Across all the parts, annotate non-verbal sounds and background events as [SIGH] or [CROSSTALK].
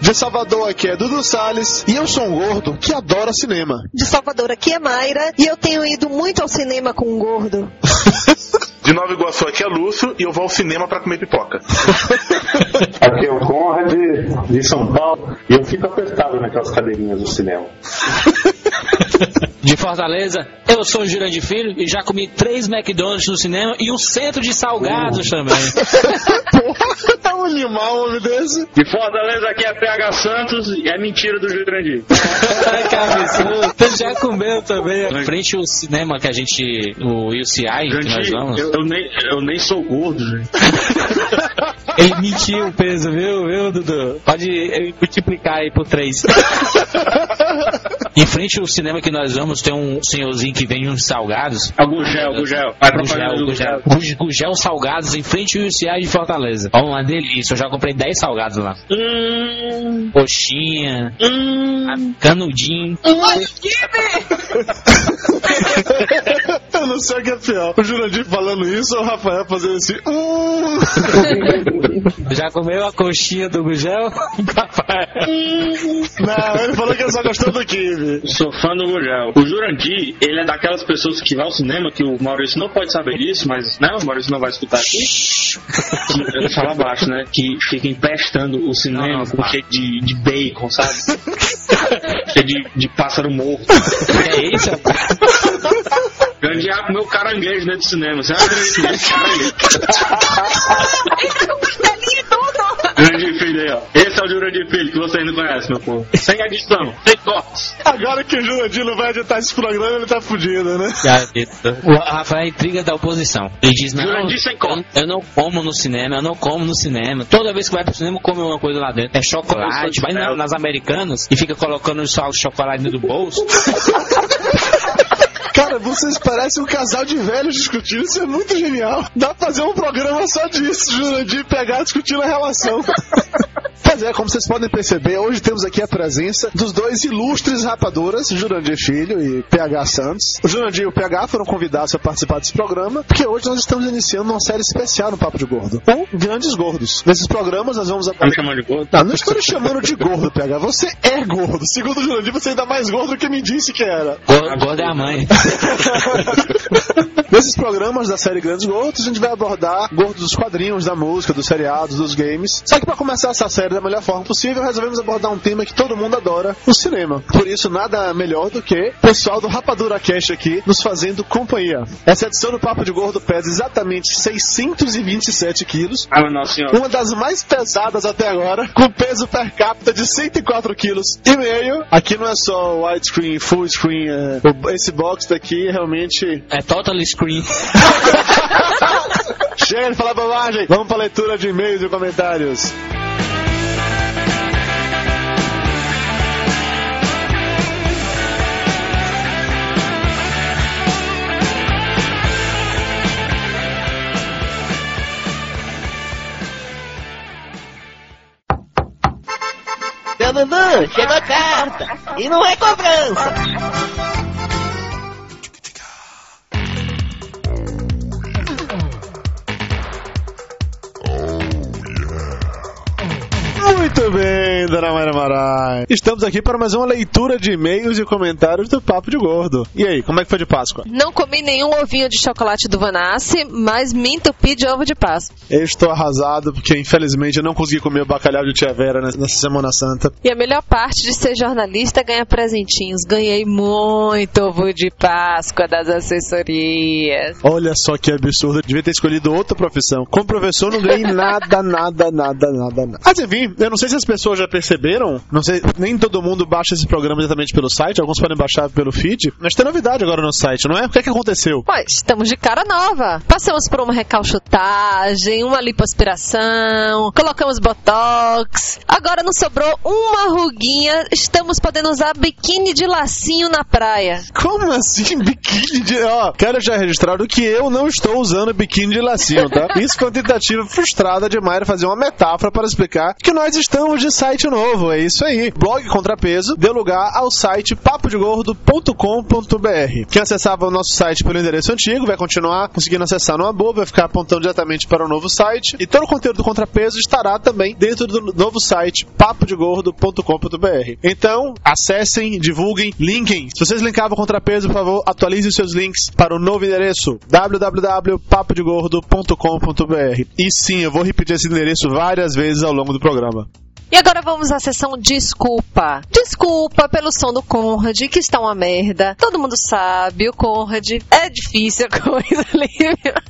De Salvador aqui é Dudu Salles e eu sou um gordo que adora cinema. De Salvador aqui é Mayra e eu tenho ido muito ao cinema com um gordo. [LAUGHS] De Nova Iguaçu aqui é Lúcio e eu vou ao cinema pra comer pipoca. [LAUGHS] Aqui é o Conrad de São Paulo e eu fico apertado naquelas cadeirinhas do cinema. [LAUGHS] [LAUGHS] De Fortaleza, eu sou o Jurandir Filho e já comi três McDonald's no cinema e um centro de salgados também. [LAUGHS] Porra, é um animal homem desse. De Fortaleza aqui é PH Santos e é mentira do Jurandir. Ai, que absurdo. Você já comeu também. Em frente ao cinema que a gente, o UCI, que nós Jurandir, vamos. eu, eu nem, eu nem sou gordo, gente. [LAUGHS] [LAUGHS] Ele mentiu o peso, viu, viu, Dudu? Pode eh, multiplicar aí por três. [LAUGHS] em frente ao cinema que nós vamos, tem um senhorzinho que vende uns salgados. É o Gugel, Gugel. Vai Gugel, Gugel, Gugel. Salgados em frente ao UCI de Fortaleza. Ó, uma delícia. Eu já comprei 10 salgados lá. Hum, Coxinha, hum. canudinho. [LAUGHS] Eu não sei o que é pior. O Jurandir falando isso ou o Rafael fazendo assim. Hum. [LAUGHS] Já comeu a coxinha do Gugel? [LAUGHS] Não, ele falou que ele só gostou do Kibe. Sou fã do Gugel. O Jurandir, ele é daquelas pessoas que vai ao cinema, que o Maurício não pode saber disso, mas né, o Maurício não vai escutar aqui. Que, eu falo abaixo, né? Que fica empestando o cinema com cheio de, de bacon, sabe? [LAUGHS] cheio de, de pássaro morto. É isso, rapaz? Jurandir ia comer o caranguejo dentro do cinema. Você não [LAUGHS] acredita nisso, caranguejo. Costelinha e tudo! Jurandir Filho aí, ó. Esse é o Jurandir Filho que vocês não conhecem, meu povo. Sem edição, sem cortes. Agora que o Jurandir não vai editar esse programa, ele tá fudido, né? O Rafael é intriga da oposição. Ele diz, não, Jurandir sem como. eu, eu não como no cinema, eu não como no cinema. Toda vez que vai pro cinema, come uma coisa lá dentro. É chocolate, vai na- nas americanas e fica colocando só o chocolate dentro do bolso. [LAUGHS] Cara, vocês parecem um casal de velhos discutindo, isso é muito genial. Dá pra fazer um programa só disso, Jurandir pegar discutindo a relação. Pois é, como vocês podem perceber, hoje temos aqui a presença dos dois ilustres rapaduras, Jurandir Filho e PH Santos. O Jurandir e o PH foram convidados a participar desse programa, porque hoje nós estamos iniciando uma série especial no Papo de Gordo, com Grandes Gordos. Nesses programas nós vamos Tá me chamando de gordo? Tá, não estou lhe chamando de gordo, PH. Você é gordo. Segundo o Jurandir, você é ainda mais gordo do que me disse que era. Gordo gordo é a mãe. [LAUGHS] Nesses programas da série Grandes Gordos, a gente vai abordar gordos dos quadrinhos, da música, dos seriados, dos games. Só que para começar essa série da melhor forma possível, resolvemos abordar um tema que todo mundo adora, o cinema. Por isso, nada melhor do que o pessoal do Rapadura Cash aqui nos fazendo companhia. Essa edição do Papo de Gordo pesa exatamente 627 quilos. Ah, nossa senhora. Uma das mais pesadas até agora, com peso per capita de 104 quilos e meio. Aqui não é só widescreen, full screen, é, esse box daqui realmente É total screen. [LAUGHS] Chega de falar bobagem. Vamos pra leitura de e-mails e comentários. Seu Dudu, chegou a carta. E não é cobrança. Muito bem, dona Mayra Marai. Estamos aqui para mais uma leitura de e-mails e comentários do Papo de Gordo. E aí, como é que foi de Páscoa? Não comi nenhum ovinho de chocolate do Vanassi, mas me entupi de ovo de Páscoa. Eu estou arrasado porque, infelizmente, eu não consegui comer o bacalhau de Tia Vera nessa nessa Semana Santa. E a melhor parte de ser jornalista é ganhar presentinhos. Ganhei muito ovo de Páscoa das assessorias. Olha só que absurdo. Eu devia ter escolhido outra profissão. Como professor, não ganhei nada, nada, nada, nada, nada. Mas enfim, eu não sei se as pessoas já perceberam, não sei, nem todo mundo baixa esse programa diretamente pelo site, alguns podem baixar pelo feed, mas tem novidade agora no site, não é? O que é que aconteceu? Pois, estamos de cara nova. Passamos por uma recalchutagem, uma lipoaspiração, colocamos botox. Agora não sobrou uma ruguinha, estamos podendo usar biquíni de lacinho na praia. Como assim [LAUGHS] biquíni de... Ó, quero já registrar o que eu não estou usando biquíni de lacinho, tá? [LAUGHS] Isso foi uma tentativa frustrada de Mayra fazer uma metáfora para explicar que nós estamos de site novo, é isso aí. Blog Contrapeso deu lugar ao site papodegordo.com.br. Quem acessava o nosso site pelo endereço antigo vai continuar conseguindo acessar numa boa, vai ficar apontando diretamente para o novo site e todo o conteúdo do Contrapeso estará também dentro do novo site papodegordo.com.br. Então, acessem, divulguem, linkem. Se vocês linkavam o Contrapeso, por favor, atualizem seus links para o novo endereço www.papodegordo.com.br. E sim, eu vou repetir esse endereço várias vezes ao longo do programa. E agora vamos à sessão Desculpa. Desculpa pelo som do Conrad, que está uma merda. Todo mundo sabe, o Conrad é difícil a [LAUGHS] coisa ali.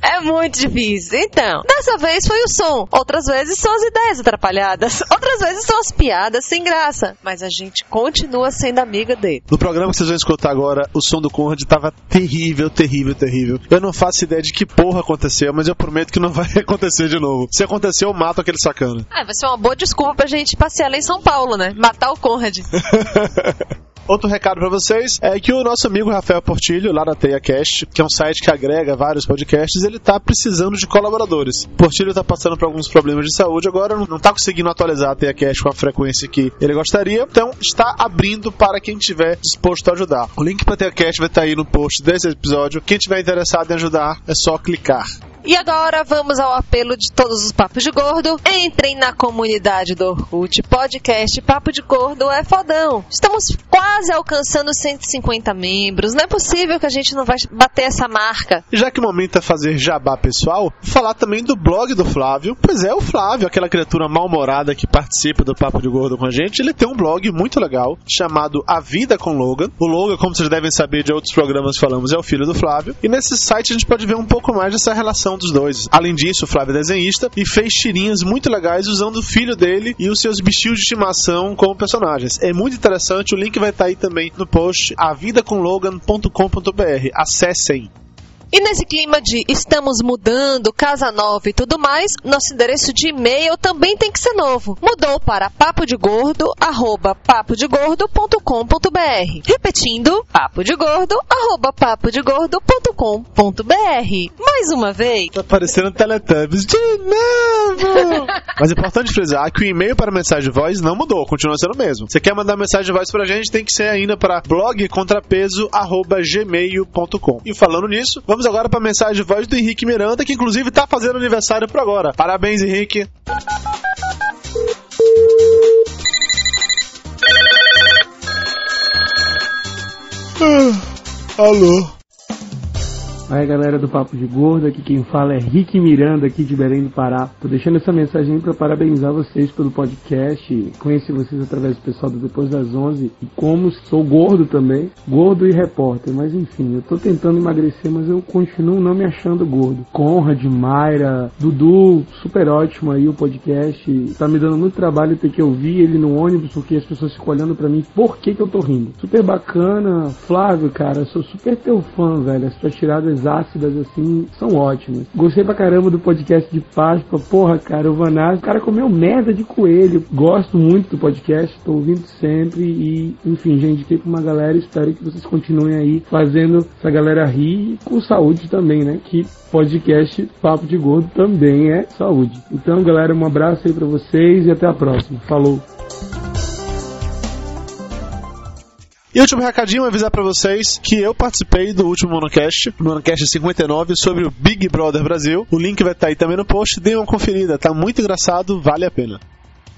É muito difícil. Então, dessa vez foi o som. Outras vezes são as ideias atrapalhadas. [LAUGHS] Outras vezes são as piadas sem graça. Mas a gente continua sendo amiga dele. No programa que vocês vão escutar agora, o som do Conrad tava terrível, terrível, terrível. Eu não faço ideia de que porra aconteceu, mas eu prometo que não [LAUGHS] vai acontecer de novo. Se acontecer, eu mato aquele sacana. Ah, vai ser uma boa desculpa pra gente passear lá em São Paulo, né? Matar o Conrad. [LAUGHS] Outro recado para vocês é que o nosso amigo Rafael Portilho, lá da TeiaCast, que é um site que agrega vários podcasts, ele tá precisando de colaboradores. Portilho tá passando por alguns problemas de saúde agora, não tá conseguindo atualizar a TeiaCast com a frequência que ele gostaria, então está abrindo para quem tiver disposto a ajudar. O link para TeiaCast vai estar aí no post desse episódio. Quem tiver interessado em ajudar, é só clicar. E agora vamos ao apelo de todos os papos de gordo. Entrem na comunidade do Orkut Podcast Papo de Gordo é fodão. Estamos quase alcançando 150 membros. Não é possível que a gente não vai bater essa marca. Já que o momento é fazer jabá pessoal, falar também do blog do Flávio. Pois é, o Flávio, aquela criatura mal-humorada que participa do Papo de Gordo com a gente, ele tem um blog muito legal chamado A Vida com Logan. O Logan, como vocês devem saber de outros programas que falamos, é o filho do Flávio. E nesse site a gente pode ver um pouco mais dessa relação dos dois. Além disso, o Flávio é desenhista e fez tirinhas muito legais usando o filho dele e os seus bichinhos de estimação como personagens. É muito interessante, o link vai estar aí também no post avidacomlogan.com.br. Acessem! E nesse clima de estamos mudando, casa nova e tudo mais, nosso endereço de e-mail também tem que ser novo. Mudou para papodegordo, arroba papodegordo.com.br. Repetindo, papodegordo, arroba papodegordo.com.br. Mais uma vez. Tá parecendo Teletubbies de novo! [LAUGHS] Mas é importante frisar que o e-mail para mensagem de voz não mudou, continua sendo o mesmo. Você quer mandar mensagem de voz pra gente, tem que ser ainda para blogcontrapeso.gmail.com. E falando nisso, vamos agora para a mensagem de voz do Henrique Miranda, que inclusive tá fazendo aniversário por agora. Parabéns, Henrique! Ah, alô? Aí galera do Papo de Gordo, aqui quem fala é Rick Miranda, aqui de Belém do Pará. Tô deixando essa mensagem para parabenizar vocês pelo podcast. Conheci vocês através do pessoal do Depois das 11 e como sou gordo também, gordo e repórter, mas enfim, eu tô tentando emagrecer, mas eu continuo não me achando gordo. Conrad, Mayra, Dudu, super ótimo aí o podcast. Tá me dando muito trabalho ter que ouvir ele no ônibus porque as pessoas ficam olhando para mim por que que eu tô rindo. Super bacana, Flávio, cara, sou super teu fã, velho. As tuas tiradas ácidas, assim, são ótimas. Gostei pra caramba do podcast de Páscoa. Porra, cara, o Vanás, o cara comeu merda de coelho. Gosto muito do podcast, tô ouvindo sempre e, enfim, já indiquei pra uma galera. Espero que vocês continuem aí fazendo essa galera rir com saúde também, né? Que podcast Papo de Gordo também é saúde. Então, galera, um abraço aí pra vocês e até a próxima. Falou! E último recadinho, avisar pra vocês que eu participei do último Monocast, Monocast 59, sobre o Big Brother Brasil. O link vai estar aí também no post, dê uma conferida, tá muito engraçado, vale a pena.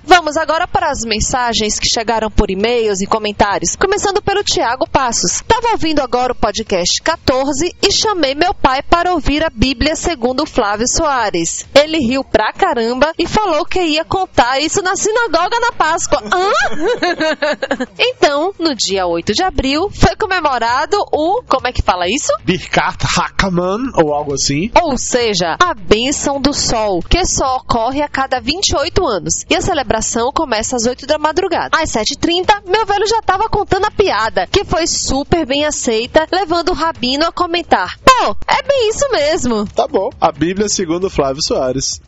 Vamos agora para as mensagens que chegaram por e-mails e comentários. Começando pelo Tiago Passos. Tava ouvindo agora o podcast 14 e chamei meu pai para ouvir a Bíblia segundo Flávio Soares. Ele riu pra caramba e falou que ia contar isso na sinagoga na Páscoa. Hã? [LAUGHS] então, no dia 8 de abril, foi comemorado o. Como é que fala isso? Birkat Hakaman, ou algo assim. Ou seja, a bênção do sol, que só ocorre a cada 28 anos. E a celebração celebração começa às 8 da madrugada. Às 7h30, meu velho já tava contando a piada, que foi super bem aceita, levando o Rabino a comentar. Pô, é bem isso mesmo. Tá bom. A Bíblia segundo Flávio Soares.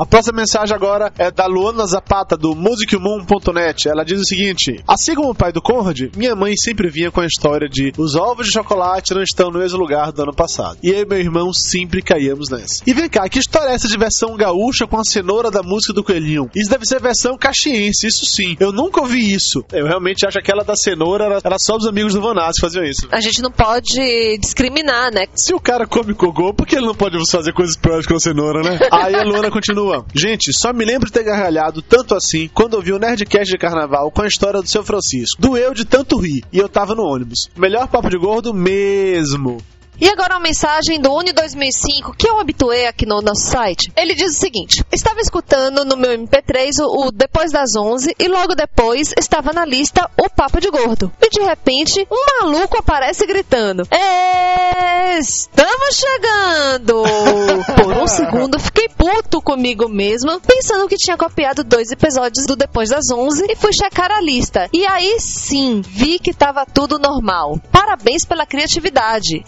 A próxima mensagem agora é da Luana Zapata, do musicmoon.net. Ela diz o seguinte: Assim como o pai do Conrad, minha mãe sempre vinha com a história de os ovos de chocolate não estão no mesmo lugar do ano passado. E eu e meu irmão sempre caíamos nessa. E vem cá, que história é essa de versão gaúcha com a cenoura da música do Coelhinho? Isso deve ser versão caxiense, isso sim. Eu nunca ouvi isso. Eu realmente acho que aquela da cenoura era, era só os amigos do Vanassi que faziam isso. A gente não pode discriminar, né? Se o cara come cogô, por que ele não pode fazer coisas piores com a cenoura, né? Aí a Luana continua. Gente, só me lembro de ter gargalhado tanto assim quando ouvi o Nerdcast de Carnaval com a história do seu Francisco. Doeu de tanto rir e eu tava no ônibus. Melhor papo de gordo mesmo. E agora uma mensagem do Uni 2005, que eu habituei aqui no nosso site. Ele diz o seguinte: Estava escutando no meu MP3 o, o Depois das 11 e logo depois estava na lista o Papo de Gordo. E de repente, um maluco aparece gritando: Estamos chegando! [LAUGHS] Por um segundo fiquei puto comigo mesma, pensando que tinha copiado dois episódios do Depois das 11 e fui checar a lista. E aí sim, vi que tava tudo normal. Parabéns pela criatividade.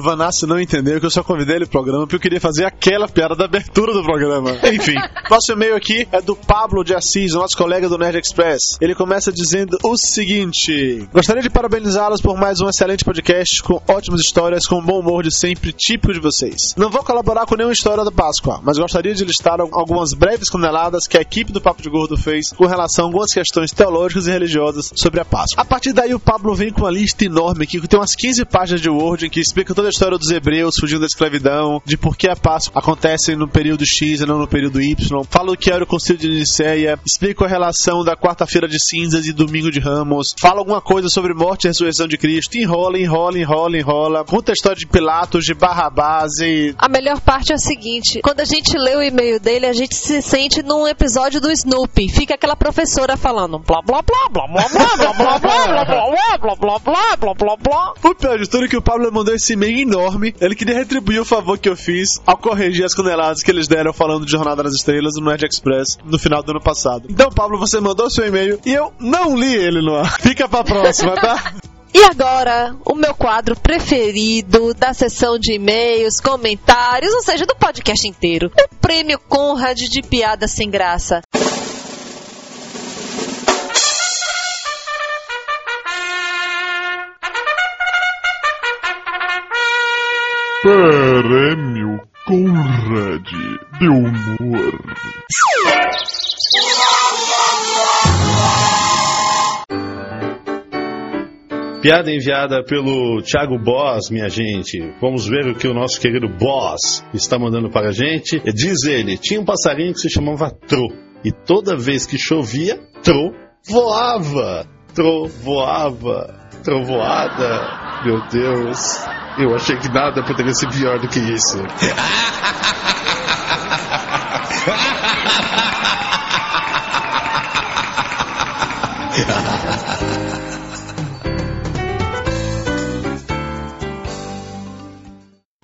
Não entendeu que eu só convidei ele pro programa porque eu queria fazer aquela piada da abertura do programa. [LAUGHS] Enfim, nosso e-mail aqui é do Pablo de Assis, nosso colega do Nerd Express. Ele começa dizendo o seguinte: Gostaria de parabenizá-los por mais um excelente podcast com ótimas histórias, com bom humor de sempre, típico de vocês. Não vou colaborar com nenhuma história da Páscoa, mas gostaria de listar algumas breves caneladas que a equipe do Papo de Gordo fez com relação a algumas questões teológicas e religiosas sobre a Páscoa. A partir daí, o Pablo vem com uma lista enorme aqui, que tem umas 15 páginas de Word, em que explica toda a história dos hebreus fugindo da escravidão, de por que a Páscoa acontece no período X e não no período Y. Fala o que era o Concílio de Nicéia, explica a relação da quarta-feira de cinzas e domingo de Ramos, fala alguma coisa sobre morte e ressurreição de Cristo, enrola, enrola, enrola, enrola, conta a história de Pilatos, de Barrabás e... A melhor parte é a seguinte: quando a gente lê o e-mail dele, a gente se sente num episódio do Snoopy. Fica aquela professora falando blá blá blá blá blá blá blá blá blá blá blá blá blá blá blá blá blá. O pior de tudo é que o Pablo mandou esse e-mail Ele queria retribuir o favor que eu fiz ao corrigir as caneladas que eles deram falando de Jornada nas Estrelas no Nerd Express no final do ano passado. Então, Pablo, você mandou seu e-mail e eu não li ele no ar. [LAUGHS] Fica pra próxima, tá? E agora, o meu quadro preferido da sessão de e-mails, comentários, ou seja, do podcast inteiro. O prêmio Conrad de piada sem graça. Prêmio Conrad de Humor. Piada enviada pelo Thiago Boss, minha gente. Vamos ver o que o nosso querido Boss está mandando para a gente. Diz ele: tinha um passarinho que se chamava Tro. E toda vez que chovia, Tro voava. Tro voava. Trovoada. Meu Deus. Eu achei que nada poderia ser pior do que isso. [LAUGHS]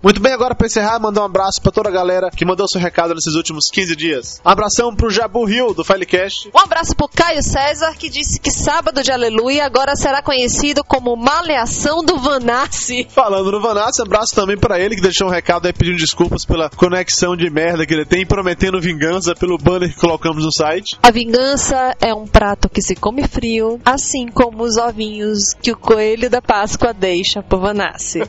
Muito bem, agora para encerrar, mandar um abraço para toda a galera que mandou seu recado nesses últimos 15 dias. Um abração pro Jabu Rio, do Filecast. Um abraço pro Caio César, que disse que sábado de Aleluia agora será conhecido como Maleação do Vanassi. Falando no Vanassi, abraço também para ele, que deixou um recado aí pedindo desculpas pela conexão de merda que ele tem, prometendo vingança pelo banner que colocamos no site. A vingança é um prato que se come frio, assim como os ovinhos que o coelho da Páscoa deixa pro Vanassi. [LAUGHS]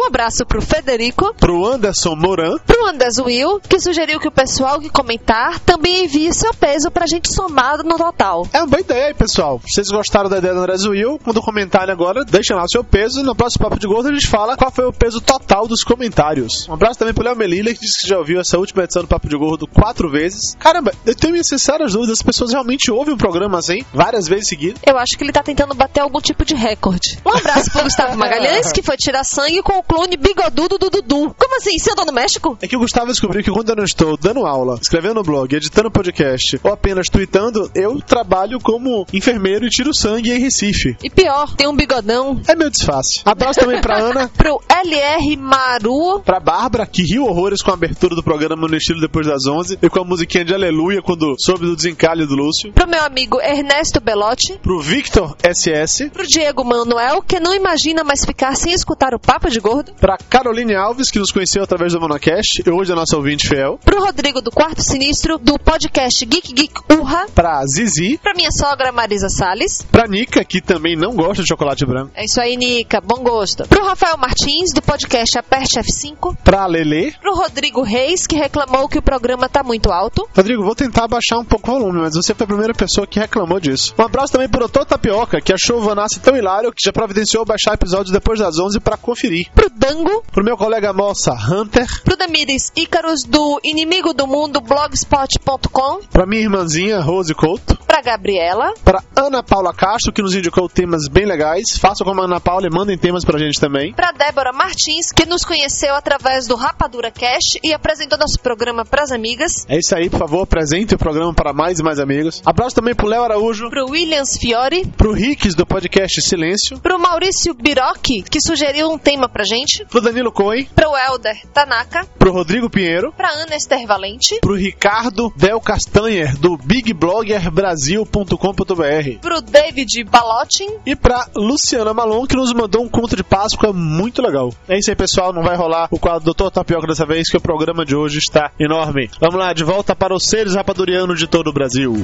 Um abraço pro Federico. Pro Anderson Moran. Pro Anders Will, que sugeriu que o pessoal que comentar também envie seu peso pra gente somar no total. É uma boa ideia aí, pessoal. Se vocês gostaram da ideia do Andrés Will, manda um comentário agora, deixa lá o seu peso e no próximo Papo de Gordo a gente fala qual foi o peso total dos comentários. Um abraço também pro Léo Melilla, que disse que já ouviu essa última edição do Papo de Gordo quatro vezes. Caramba, eu tenho minhas sinceras dúvidas, as pessoas realmente ouvem o programa assim, várias vezes seguidas. Eu acho que ele tá tentando bater algum tipo de recorde. Um abraço pro Gustavo [LAUGHS] Magalhães, que foi tirar sangue com o clone bigodudo do Dudu. Como assim? Você andou no México? É que o Gustavo descobriu que quando eu não estou dando aula, escrevendo no blog, editando podcast ou apenas tweetando, eu trabalho como enfermeiro e tiro sangue em Recife. E pior, tem um bigodão. É meu disfarce. Abraço também pra Ana, [LAUGHS] Pro LR Maru. pra Bárbara, que riu horrores com a abertura do programa no estilo depois das 11 e com a musiquinha de Aleluia quando soube do desencalhe do Lúcio. Pro meu amigo Ernesto Belotti. Pro Victor SS, Pro Diego Manuel, que não imagina mais ficar sem escutar o Papo de Gordo. Pra Caroline Alves, que nos conheceu através do Monocast e hoje é nossa ouvinte fiel. Pro Rodrigo do Quarto Sinistro, do podcast Geek Geek Urra. Pra Zizi, Pra minha sogra Marisa Salles. pra Nica, que também não gosta de chocolate branco. É isso aí, Nica. Bom gosto. Pro Rafael Martins, do podcast Aperte F5. Pra Lele. Pro Rodrigo Reis, que reclamou que o programa tá muito alto. Rodrigo, vou tentar baixar um pouco o volume, mas você foi a primeira pessoa que reclamou disso. Um abraço também pro Doutor Tapioca, que achou o Vanassi tão hilário que já providenciou baixar episódios depois das 11 pra conferir. Pro Dango. Pro meu colega moça Hunter. Pro Damires Ícaros, do Inimigo do Mundo Blogspot.com. Pra minha irmãzinha Rose Couto. Pra Gabriela. Pra Ana Paula Castro, que nos indicou temas bem legais. Façam como a Ana Paula e mandem temas pra gente também. Pra Débora Martins, que nos conheceu através do Rapadura Cash e apresentou nosso programa pras amigas. É isso aí, por favor, apresente o programa para mais e mais amigos. Abraço também pro Léo Araújo. Pro Williams Fiore. Pro Ricks do podcast Silêncio. Pro Maurício Biroc, que sugeriu um tema pra gente. Pro Danilo Cohen. Pro Helder Tanaka. Pro Rodrigo Pinheiro. Pra Ana Esther Valente. Pro Ricardo Del Castanher, do bigbloggerbrasil.com.br. Pro David Balotin. E pra Luciana Malon, que nos mandou um conto de Páscoa muito legal. É isso aí, pessoal. Não vai rolar o quadro Doutor Tapioca dessa vez, que o programa de hoje está enorme. Vamos lá, de volta para os seres rapadurianos de todo o Brasil.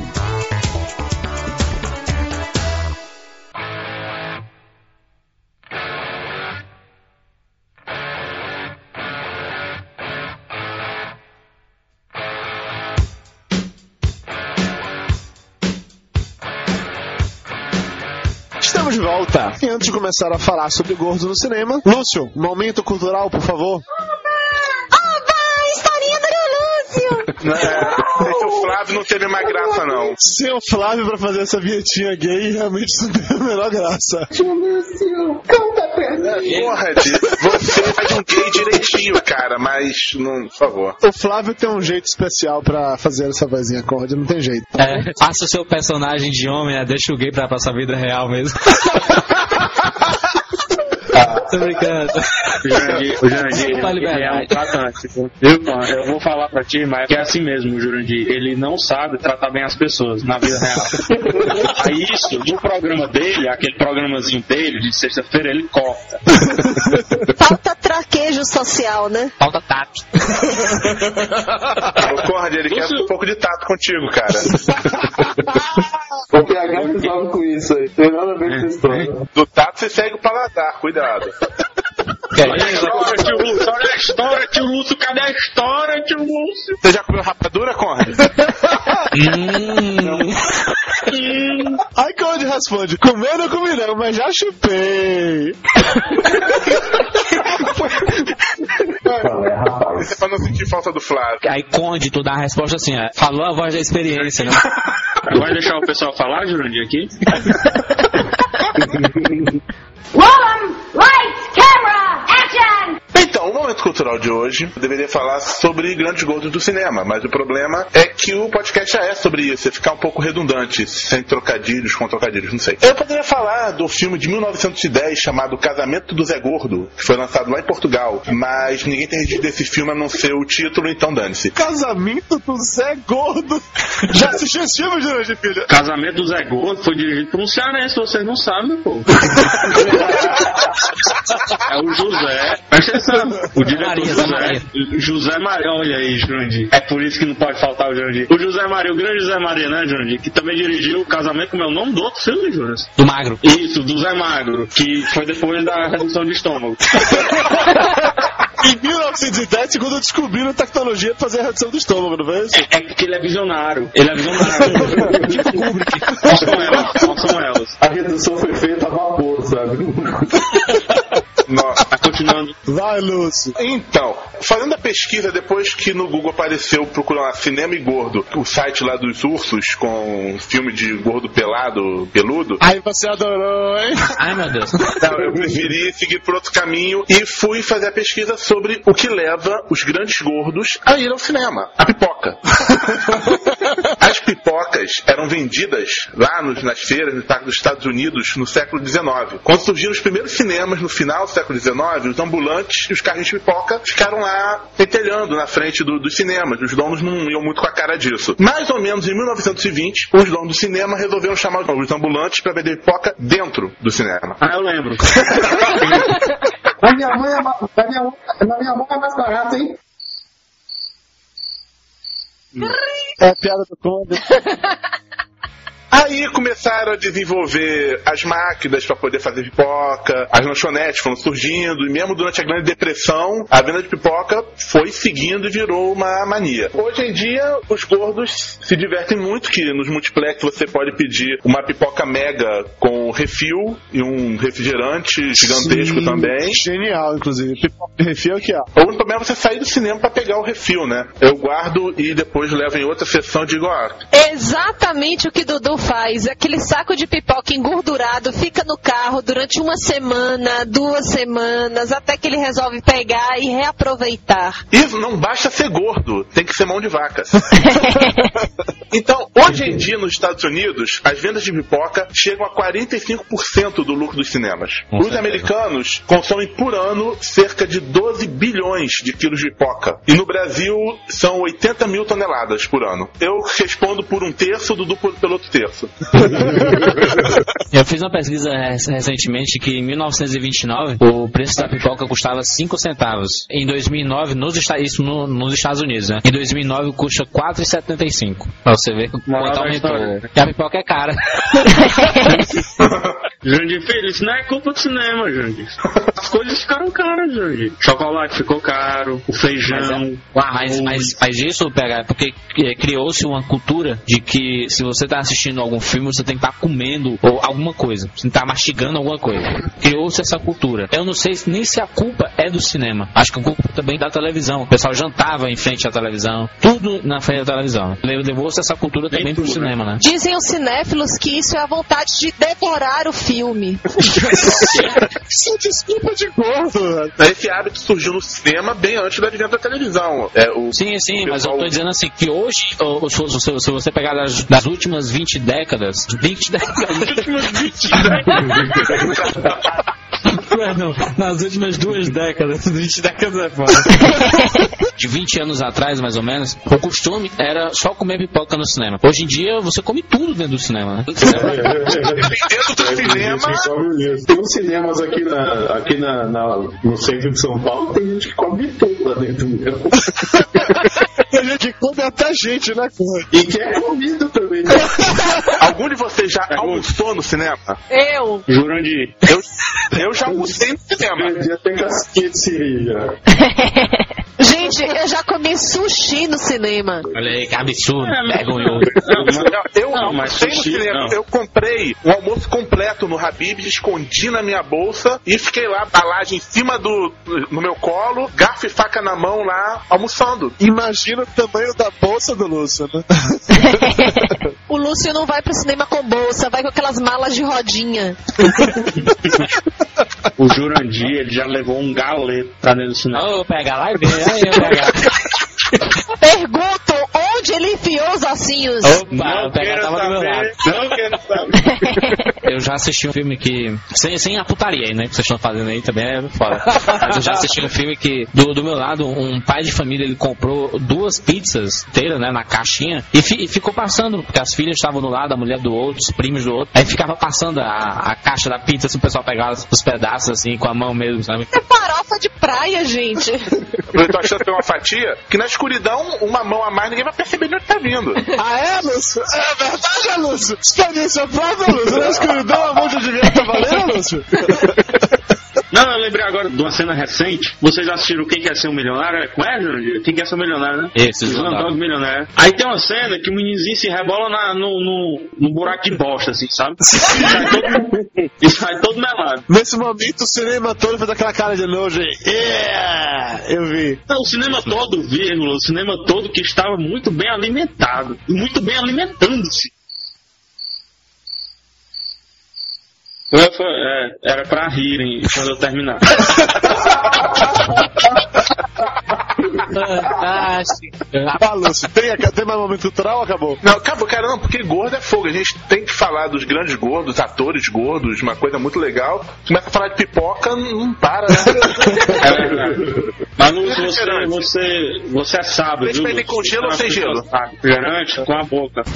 Estamos de volta. E antes de começar a falar sobre gordo no cinema, Lúcio, momento cultural, por favor. historinha do Lúcio! [LAUGHS] É, o Flávio não teve mais graça, não. Sem o Flávio pra fazer essa vinhetinha gay, realmente não tem a menor graça. Porra, Di, você faz um gay direitinho, cara, mas não, por favor. O Flávio tem um jeito especial pra fazer essa vozinha corda, não tem jeito. É, faça o seu personagem de homem, né? deixa o gay pra passar a vida real mesmo. [LAUGHS] Tô brincando. O Jurandir, ele, é um tratante. Viu, mano? Eu vou falar pra ti, mas é assim mesmo, o Jurandir. Ele não sabe tratar bem as pessoas na vida real. Aí isso, no programa dele, aquele programazinho dele, de sexta-feira, ele corta. Falta traquejo social, né? Falta tato. O [LAUGHS] Conrad, ele quer um pouco de tato contigo, cara. [LAUGHS] O PH resolve com isso aí. Tem nada a ver com história. Do tato você segue o paladar, cuidado. Olha a história, tio Lúcio, olha a história, tio Lúcio, cadê a história, tio Lúcio? Você já comeu rapadura, Conrad? Aí Conde responde, comer não comi não, mas já chupei. É? Isso é pra não sentir falta do Flávio. Aí Conde, tu dá a resposta assim, ó, falou a voz da experiência, né? Vai deixar o pessoal falar, Jurandir, aqui? [LAUGHS] Roll 'em! Lights, camera, action! Então, o momento cultural de hoje eu deveria falar sobre grandes gordos do cinema, mas o problema é que o podcast já é sobre isso, é ficar um pouco redundante, sem trocadilhos com trocadilhos, não sei. Eu poderia falar do filme de 1910 chamado Casamento do Zé Gordo, que foi lançado lá em Portugal, mas ninguém tem registro desse filme a não ser o título, então dane-se. Casamento do Zé Gordo. [LAUGHS] Já assistiu esse filme, Jurandir Filho? Casamento do Zé Gordo foi dirigido por um cearense, vocês não sabem, pô. [LAUGHS] É o José. Presta. O diretor Maria, José. Maria. José Maria. Olha aí, Jurandir. É por isso que não pode faltar o Jurandir. O José Maria, o grande José Maria, né, Jurandir? Que também dirigiu o casamento, como é o nome do outro filme, Juras? Do magro. Isso, do Zé Magro, que foi depois da redução de estômago. [LAUGHS] Em 1910, segundo descobriram tecnologia pra fazer a redução do estômago, não foi isso? É porque ele é visionário. Ele é visionário. tipo Kubrick. Qual são elas? Qual são elas? A redução foi feita a vapor, sabe? [LAUGHS] Nossa, continuando. [LAUGHS] Vai, Lúcio. Então, fazendo a pesquisa, depois que no Google apareceu procurar Cinema e Gordo, o site lá dos ursos com filme de gordo pelado, peludo. Aí você adorou, hein? [LAUGHS] Ai, meu Deus. Não, eu preferi seguir por outro caminho e fui fazer a pesquisa sobre o que leva os grandes gordos a ir ao cinema. A pipoca. [LAUGHS] As pipocas eram vendidas lá nos- nas feiras dos Estados Unidos no século XIX. Quando surgiram os primeiros cinemas no final do século XIX, os ambulantes e os carrinhos de pipoca ficaram lá pentelhando na frente do- dos cinemas. Os donos não iam muito com a cara disso. Mais ou menos em 1920, os donos do cinema resolveram chamar os ambulantes para vender pipoca dentro do cinema. Ah, eu lembro. [LAUGHS] Na minha mãe é, na minha, na minha mão é mais barato, hein? É a piada do Conde. [LAUGHS] Aí começaram a desenvolver as máquinas para poder fazer pipoca, as lanchonetes foram surgindo, e mesmo durante a Grande Depressão, a venda de pipoca foi seguindo e virou uma mania. Hoje em dia, os gordos se divertem muito, que nos multiplex você pode pedir uma pipoca mega com refil e um refrigerante gigantesco Sim, também. Genial, inclusive. Pipoca de refil aqui, ó. O único problema é você sair do cinema para pegar o refil, né? Eu guardo e depois levo em outra sessão e digo, ó, Exatamente o que Dudu faz. Aquele saco de pipoca engordurado fica no carro durante uma semana, duas semanas, até que ele resolve pegar e reaproveitar. Isso não basta ser gordo, tem que ser mão de vaca. [LAUGHS] então, hoje em dia nos Estados Unidos, as vendas de pipoca chegam a 45% do lucro dos cinemas. Com Os certeza. americanos consomem por ano cerca de 12 bilhões de quilos de pipoca. E no Brasil são 80 mil toneladas por ano. Eu respondo por um terço, o Dudu por- pelo outro terço. Eu fiz uma pesquisa rec- recentemente que em 1929 o preço da pipoca custava 5 centavos. Em 2009, nos, isso no- nos Estados Unidos, né? Em 2009 custa 4,75. Pra você ver quanto Moral da aumentou. E a pipoca é cara. [LAUGHS] Jandir, filho, isso não é culpa do cinema, Jandir. As coisas ficaram caras, Jandir. Chocolate ficou caro, o feijão, o Mas, arroz. mas, mas isso, PH, é porque eh, criou-se uma cultura de que se você está assistindo algum filme, você tem que estar comendo ou alguma coisa. Você tem que estar mastigando alguma coisa. Criou-se essa cultura. Eu não sei se- nem se a culpa é do cinema. Acho que a culpa também é da televisão. O pessoal jantava em frente à televisão. Tudo na frente da televisão. Le- Levou-se essa cultura também pro tudo, né? cinema, né? Dizem os cinéfilos que isso é a vontade de devorar o filme. Isso [LAUGHS] é desculpa de gordo. Esse hábito surgiu no cinema bem antes da advento da televisão. É, o Sim, sim, mas eu pessoal- tô dizendo assim que hoje, se, você pegar das, das últimas 20 décadas, 20 décadas, [LAUGHS] Perdão, nas últimas duas décadas, [LAUGHS] 20 décadas é foda. [LAUGHS] De 20 anos atrás, mais ou menos, o costume era só comer pipoca no cinema. Hoje em dia, você come tudo dentro do cinema, né? Dentro do cinema, Tem uns cinemas aqui, na, aqui na, na- no centro de São Paulo, tem gente que come tudo lá dentro mesmo. [LAUGHS] Tem gente come até gente, né? E que é comido também. né? [LAUGHS] algum de vocês já almoçou no cinema? Eu. Jurandir. Eu, eu já almocei no cinema. Um dia tem casquinha de já. [LAUGHS] Gente, eu já comi sushi no cinema. Olha aí, que absurdo, É, vergonhoso. Não, Não, eu Não, mas almocei no sushi, cinema. não. Eu comprei um almoço completo no Habib, escondi na minha bolsa e fiquei lá, balagem em cima do no meu colo, garfo e faca na mão lá, almoçando. Imagina o tamanho da bolsa do Lúcio, né? [LAUGHS] O Lúcio não vai pro cinema com bolsa, vai com aquelas malas de rodinha. [LAUGHS] O Jurandir, ele já levou um galeto pra dentro do cinema. Ô, pega lá e vê, aí, eu [LAUGHS] [LAUGHS] pegar. Perguntam onde ele enfiou os ossinhos. Opa, o PH tava do meu lado. Não quero saber. [LAUGHS] Eu já assisti um filme que. Sem, sem a putaria aí, né? Que vocês estão fazendo aí também é foda. Mas eu já assisti um filme que, do, do meu lado, um pai de família ele comprou duas pizzas inteiras, né? Na caixinha. E, fi- e ficou passando, porque as filhas estavam do lado, a mulher do outro, os primos do outro. Aí ficava passando a, a caixa da pizza, assim, o pessoal pegava os pedaços assim, com a mão mesmo, sabe? É farofa de praia, gente. Eu tô achando que tem uma fatia que na escuridão, uma mão a mais, ninguém vai perceber de onde tá vindo. [LAUGHS] Ah, é, Lúcio? É verdade, é, Lúcio? Experiência própria, Lúcio? Na escuridão, a mão de dinheiro tá valendo, Lúcio? [LAUGHS] Não, eu lembrei agora de uma cena recente. Vocês assistiram Quem Quer Ser um Milionário? É, Como é, Jurandir? Quem Quer Ser um Milionário, né? Esse, Slumdog Milionário. Aí tem uma cena que o meninozinho se rebola na- no, no, no buraco de bosta, assim, sabe? [LAUGHS] E sai todo, e sai todo melado. Nesse momento o cinema todo fez aquela cara de nojo. e, Yeah! Eu vi. Não, o cinema todo, vírgula, o cinema todo que estava muito bem alimentado. Muito bem alimentando-se. Eu é, era pra rirem quando eu terminar. [LAUGHS] Fantástico. Lúcio, tem, tem mais momento cultural ou acabou? Não, acabou, cara, não, porque gordo é fogo. A gente tem que falar dos grandes gordos, atores gordos, uma coisa muito legal. Começa a falar de pipoca, não para, né? É. Mas Lúcio, você, você, você é sábio, Deixa viu? pra ele com gelo ou sem gelo? Refrigerante com a boca. [LAUGHS]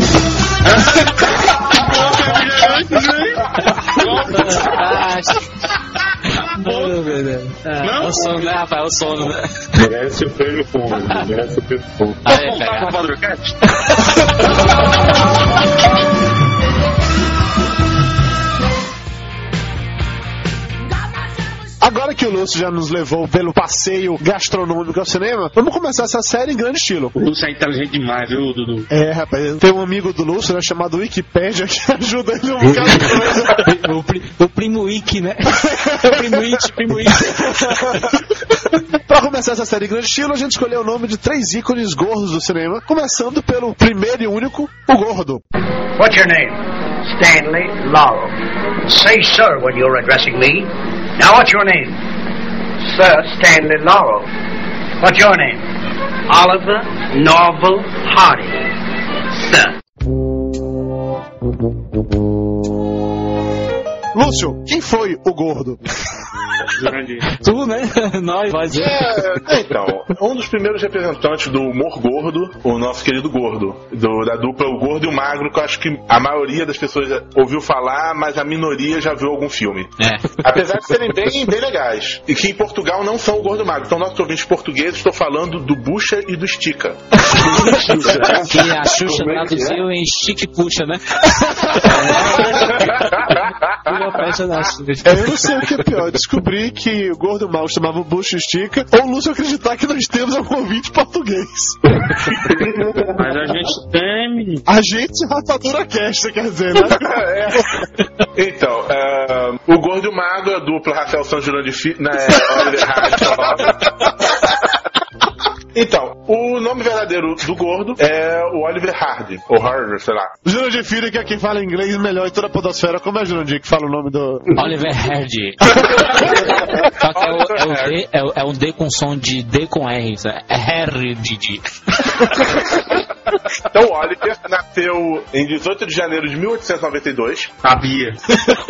Fantástico. Meu Deus. É, Não? é o sono, né, rapaz? É o sono, né? Merece o prêmio fundo, merece o prêmio fundo. Aí, Vamos voltar pega. pro Padrocast? [LAUGHS] Agora que o Lúcio já nos levou pelo passeio gastronômico ao cinema, vamos começar essa série em grande estilo. O Lúcio é inteligente demais, viu, Dudu? É, rapaz, tem um amigo do Lúcio, né, chamado Wikipédia, [LAUGHS] que ajuda ele um bocado de coisa. O, pri- o primo Ick, né? o primo It, primo It. Pra começar essa série em grande estilo, a gente escolheu o nome de três ícones gordos do cinema, começando pelo primeiro e único, o gordo. What's your name? Stanley Laurel. Say sir when you're addressing me. Now what's your name? Sir Stanley Laurel. What's your name? Oliver Norval Hardy. Sir. Lúcio, quem foi o gordo? [LAUGHS] Tu, né? [LAUGHS] Nós, nós. É, então, um dos primeiros representantes do humor gordo, o nosso querido gordo, do- da dupla O Gordo e o Magro, que eu acho que a maioria das pessoas ouviu falar, mas a minoria já viu algum filme. É. Apesar de serem bem, bem legais. E que em Portugal não são o Gordo e o Magro. Então, nossos ouvintes portugueses, estou falando do Bucha e do Estica. [LAUGHS] Que a Xuxa traduziu em chique puxa, né? [LAUGHS] É, eu não sei o que é pior, descobrir que o gordo mal chamava Bush Estica, ou o Lúcio acreditar que nós temos algum ouvinte português. [LAUGHS] Mas a gente tem. A gente rapadura cast, quer dizer, né? É. [LAUGHS] Então, ah, o Gordo e o Magro, a dupla Rafael São Juliano de Fi... Né, Oliver Hardy. Então, o nome verdadeiro do gordo é o Oliver Hardy, ou Hardy, sei lá. Jurandir Filho, que é quem fala inglês melhor em toda a podosfera. Como é Jurandir que fala o nome do... Oliver Hardy. [LAUGHS] Só que é o, é, o D, é, o, é um D com som de D com R. É Harry Didi. [LAUGHS] Então, o Oliver nasceu em 18 de janeiro de 1892 Sabia.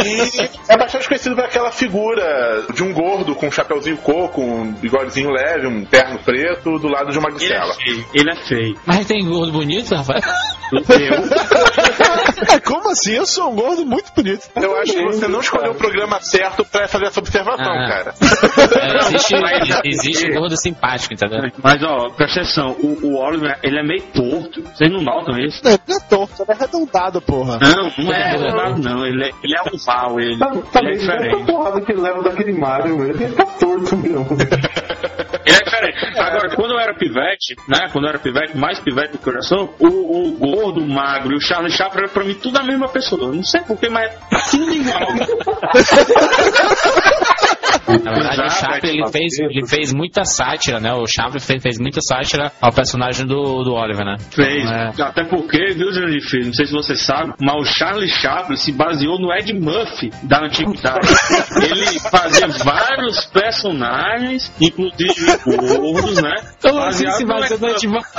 e é bastante conhecido por aquela figura de um gordo com um chapeuzinho coco, um bigodezinho leve, um terno preto, do lado de uma Ele é. Ele é feio. Mas tem gordo bonito, rapaz? Eu, É, como assim? Eu sou um gordo muito bonito. Eu acho que você não escolheu o programa certo pra fazer essa observação, Ah. cara. É, existe, existe gordo simpático, entendeu? mas ó, presta atenção, o, o Oliver, ele é meio torto. Vocês não notam isso? Não, não é torto, é arredondado, porra. Não, não é arredondado não. Ele é, ele é oval, ele. Ele é essa diferente. porrada que ele leva daquele Mario, ele tá torto mesmo. Ele é diferente. Agora, quando eu era pivete, né? Quando eu era pivete, mais pivete do que eu sou, o, o gordo, o magro e o Charlie Chaplin era pra mim tudo a mesma pessoa. Eu Não sei porquê, mas é tudo igual. [LAUGHS] Na verdade, o Chaplin ele fez, ele fez muita sátira, né? O Chaplin fez, fez muita sátira ao personagem do, do Oliver, né? Fez. É. Até porque, viu, Jurandir Filho? Não sei se você sabe, mas o Charlie Chaplin se baseou no Ed Murphy da antiguidade. [LAUGHS] Ele fazia vários personagens, inclusive gordos, né? Como assim se no baseou Ed no Murphy.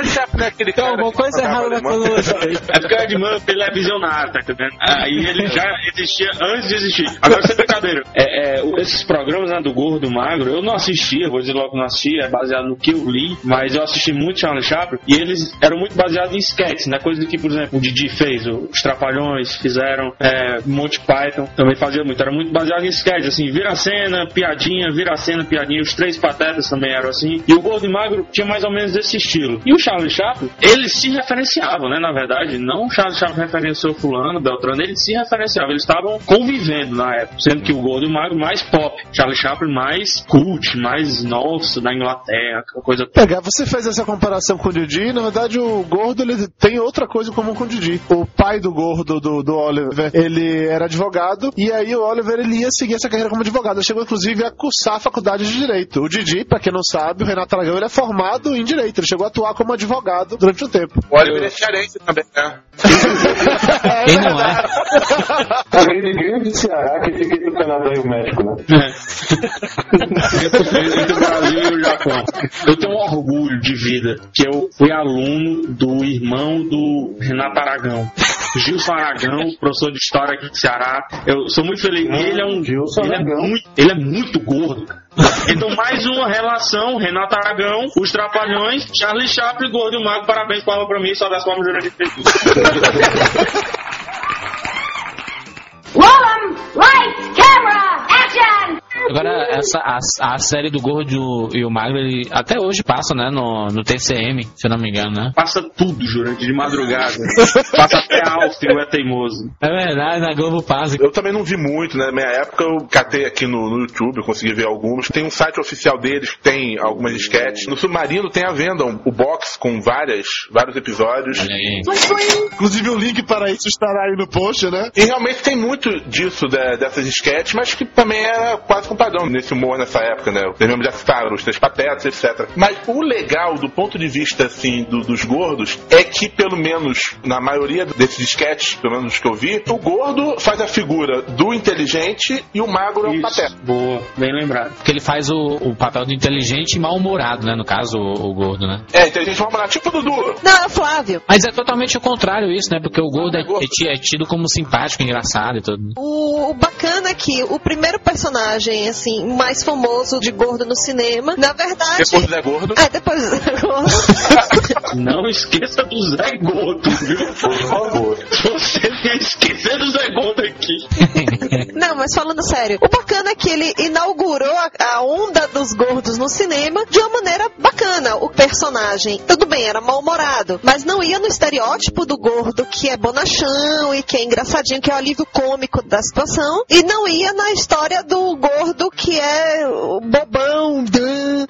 Ed Chaplin é Então, alguma coisa errada na cronologia. É porque o Ed Murphy ele é visionário, tá entendendo? Aí ele já existia antes de existir. Agora, sem brincadeira, é, é, esses programas né, do Gordo, do Magro, eu não assistia, vou dizer logo que não assistia, é baseado no que eu li, mas eu assisti muito Charlie Chaplin e eles eram muito baseados em sketches, né? Coisa que, por exemplo, o Didi fez, os Trapalhões fizeram, é, Monty Python também fazia muito, era muito baseado em sketches, assim, vira cena, piadinha, vira cena, piadinha, os três patetas também eram assim, e o Gordo Magro tinha mais ou menos esse estilo. E o Charlie Chaplin, eles se referenciavam, né? Na verdade, não o Charlie Chaplin referenciou fulano, Beltrano, eles se referenciavam, eles estavam convivendo na época, sendo que o Gordo o Magro Magro mais pop. Charlie Chaplin mais cult, mais nossa, da Inglaterra, aquela coisa. Pegar, você fez essa comparação com o Didi, na verdade o gordo ele tem outra coisa em comum com o Didi. O pai do gordo, do, do Oliver, ele era advogado, e aí o Oliver ele ia seguir essa carreira como advogado. Ele chegou inclusive a cursar a faculdade de Direito. O Didi, pra quem não sabe, o Renato Aragão, ele é formado em Direito. Ele chegou a atuar como advogado durante um tempo. O Oliver é cearense também, né? Quem não é? [LAUGHS] Grande Ceará que fica entre o Canadá e o México, né? entre o Brasil e o Japão. Eu tenho um orgulho de vida, que eu fui aluno do irmão do Renato Aragão. Gilson Aragão, professor de história aqui de Ceará. Eu sou muito feliz. Ele é um. Ele é, muito, ele é muito gordo. Então, mais uma relação: Renato Aragão, Os Trapalhões, Charlie Chaplin, Gordo e o Mago. Parabéns, palma pra mim, só das palmas de Roll 'em! Lights, camera, action! Agora, essa, a, a série do Gordo e o Magro, ele até hoje passa, né, no, no TCM, se eu não me engano, né? Passa tudo, Jurante, de madrugada. [LAUGHS] passa até Alf, o é teimoso. É verdade, na Globo passa. Eu também não vi muito, né? Na minha época eu catei aqui no, no YouTube, eu consegui ver alguns. Tem um site oficial deles que tem algumas sketches. No Submarino tem a venda, um, o box com várias, vários episódios. Inclusive o link para isso estará aí no post, né? E realmente tem muito disso, da- dessas sketches, mas que também era quase um padrão nesse humor nessa época, né? Vocês mesmo já citaram os Três Patetas, etc. Mas o legal, do ponto de vista, assim, do- dos gordos, é que, pelo menos, na maioria desses sketches, pelo menos os que eu vi, o gordo faz a figura do inteligente e o magro é o pateta. Boa, bem lembrado. Porque ele faz o, o papel do inteligente e mal-humorado, né, no caso, o, o Gordo, né? É, inteligente vamos lá, tipo o Dudu. Não, é o Flávio. Mas é totalmente o contrário isso, né? Porque o Gordo é, é ti- é tido como simpático, engraçado e tudo. O, o bacana é que o primeiro personagem, assim, mais famoso de gordo no cinema, na verdade. Depois do Zé Gordo. É, depois do Zé Gordo. [LAUGHS] Não esqueça do Zé Gordo, viu? Por favor. Você esquecer do Zé Gordo aqui. Mas falando sério, o bacana é que ele inaugurou a, a onda dos gordos no cinema de uma maneira bacana. O personagem, tudo bem, era mal-humorado, mas não ia no estereótipo do gordo que é bonachão e que é engraçadinho, que é o alívio cômico da situação, e não ia na história do gordo que é o bobão.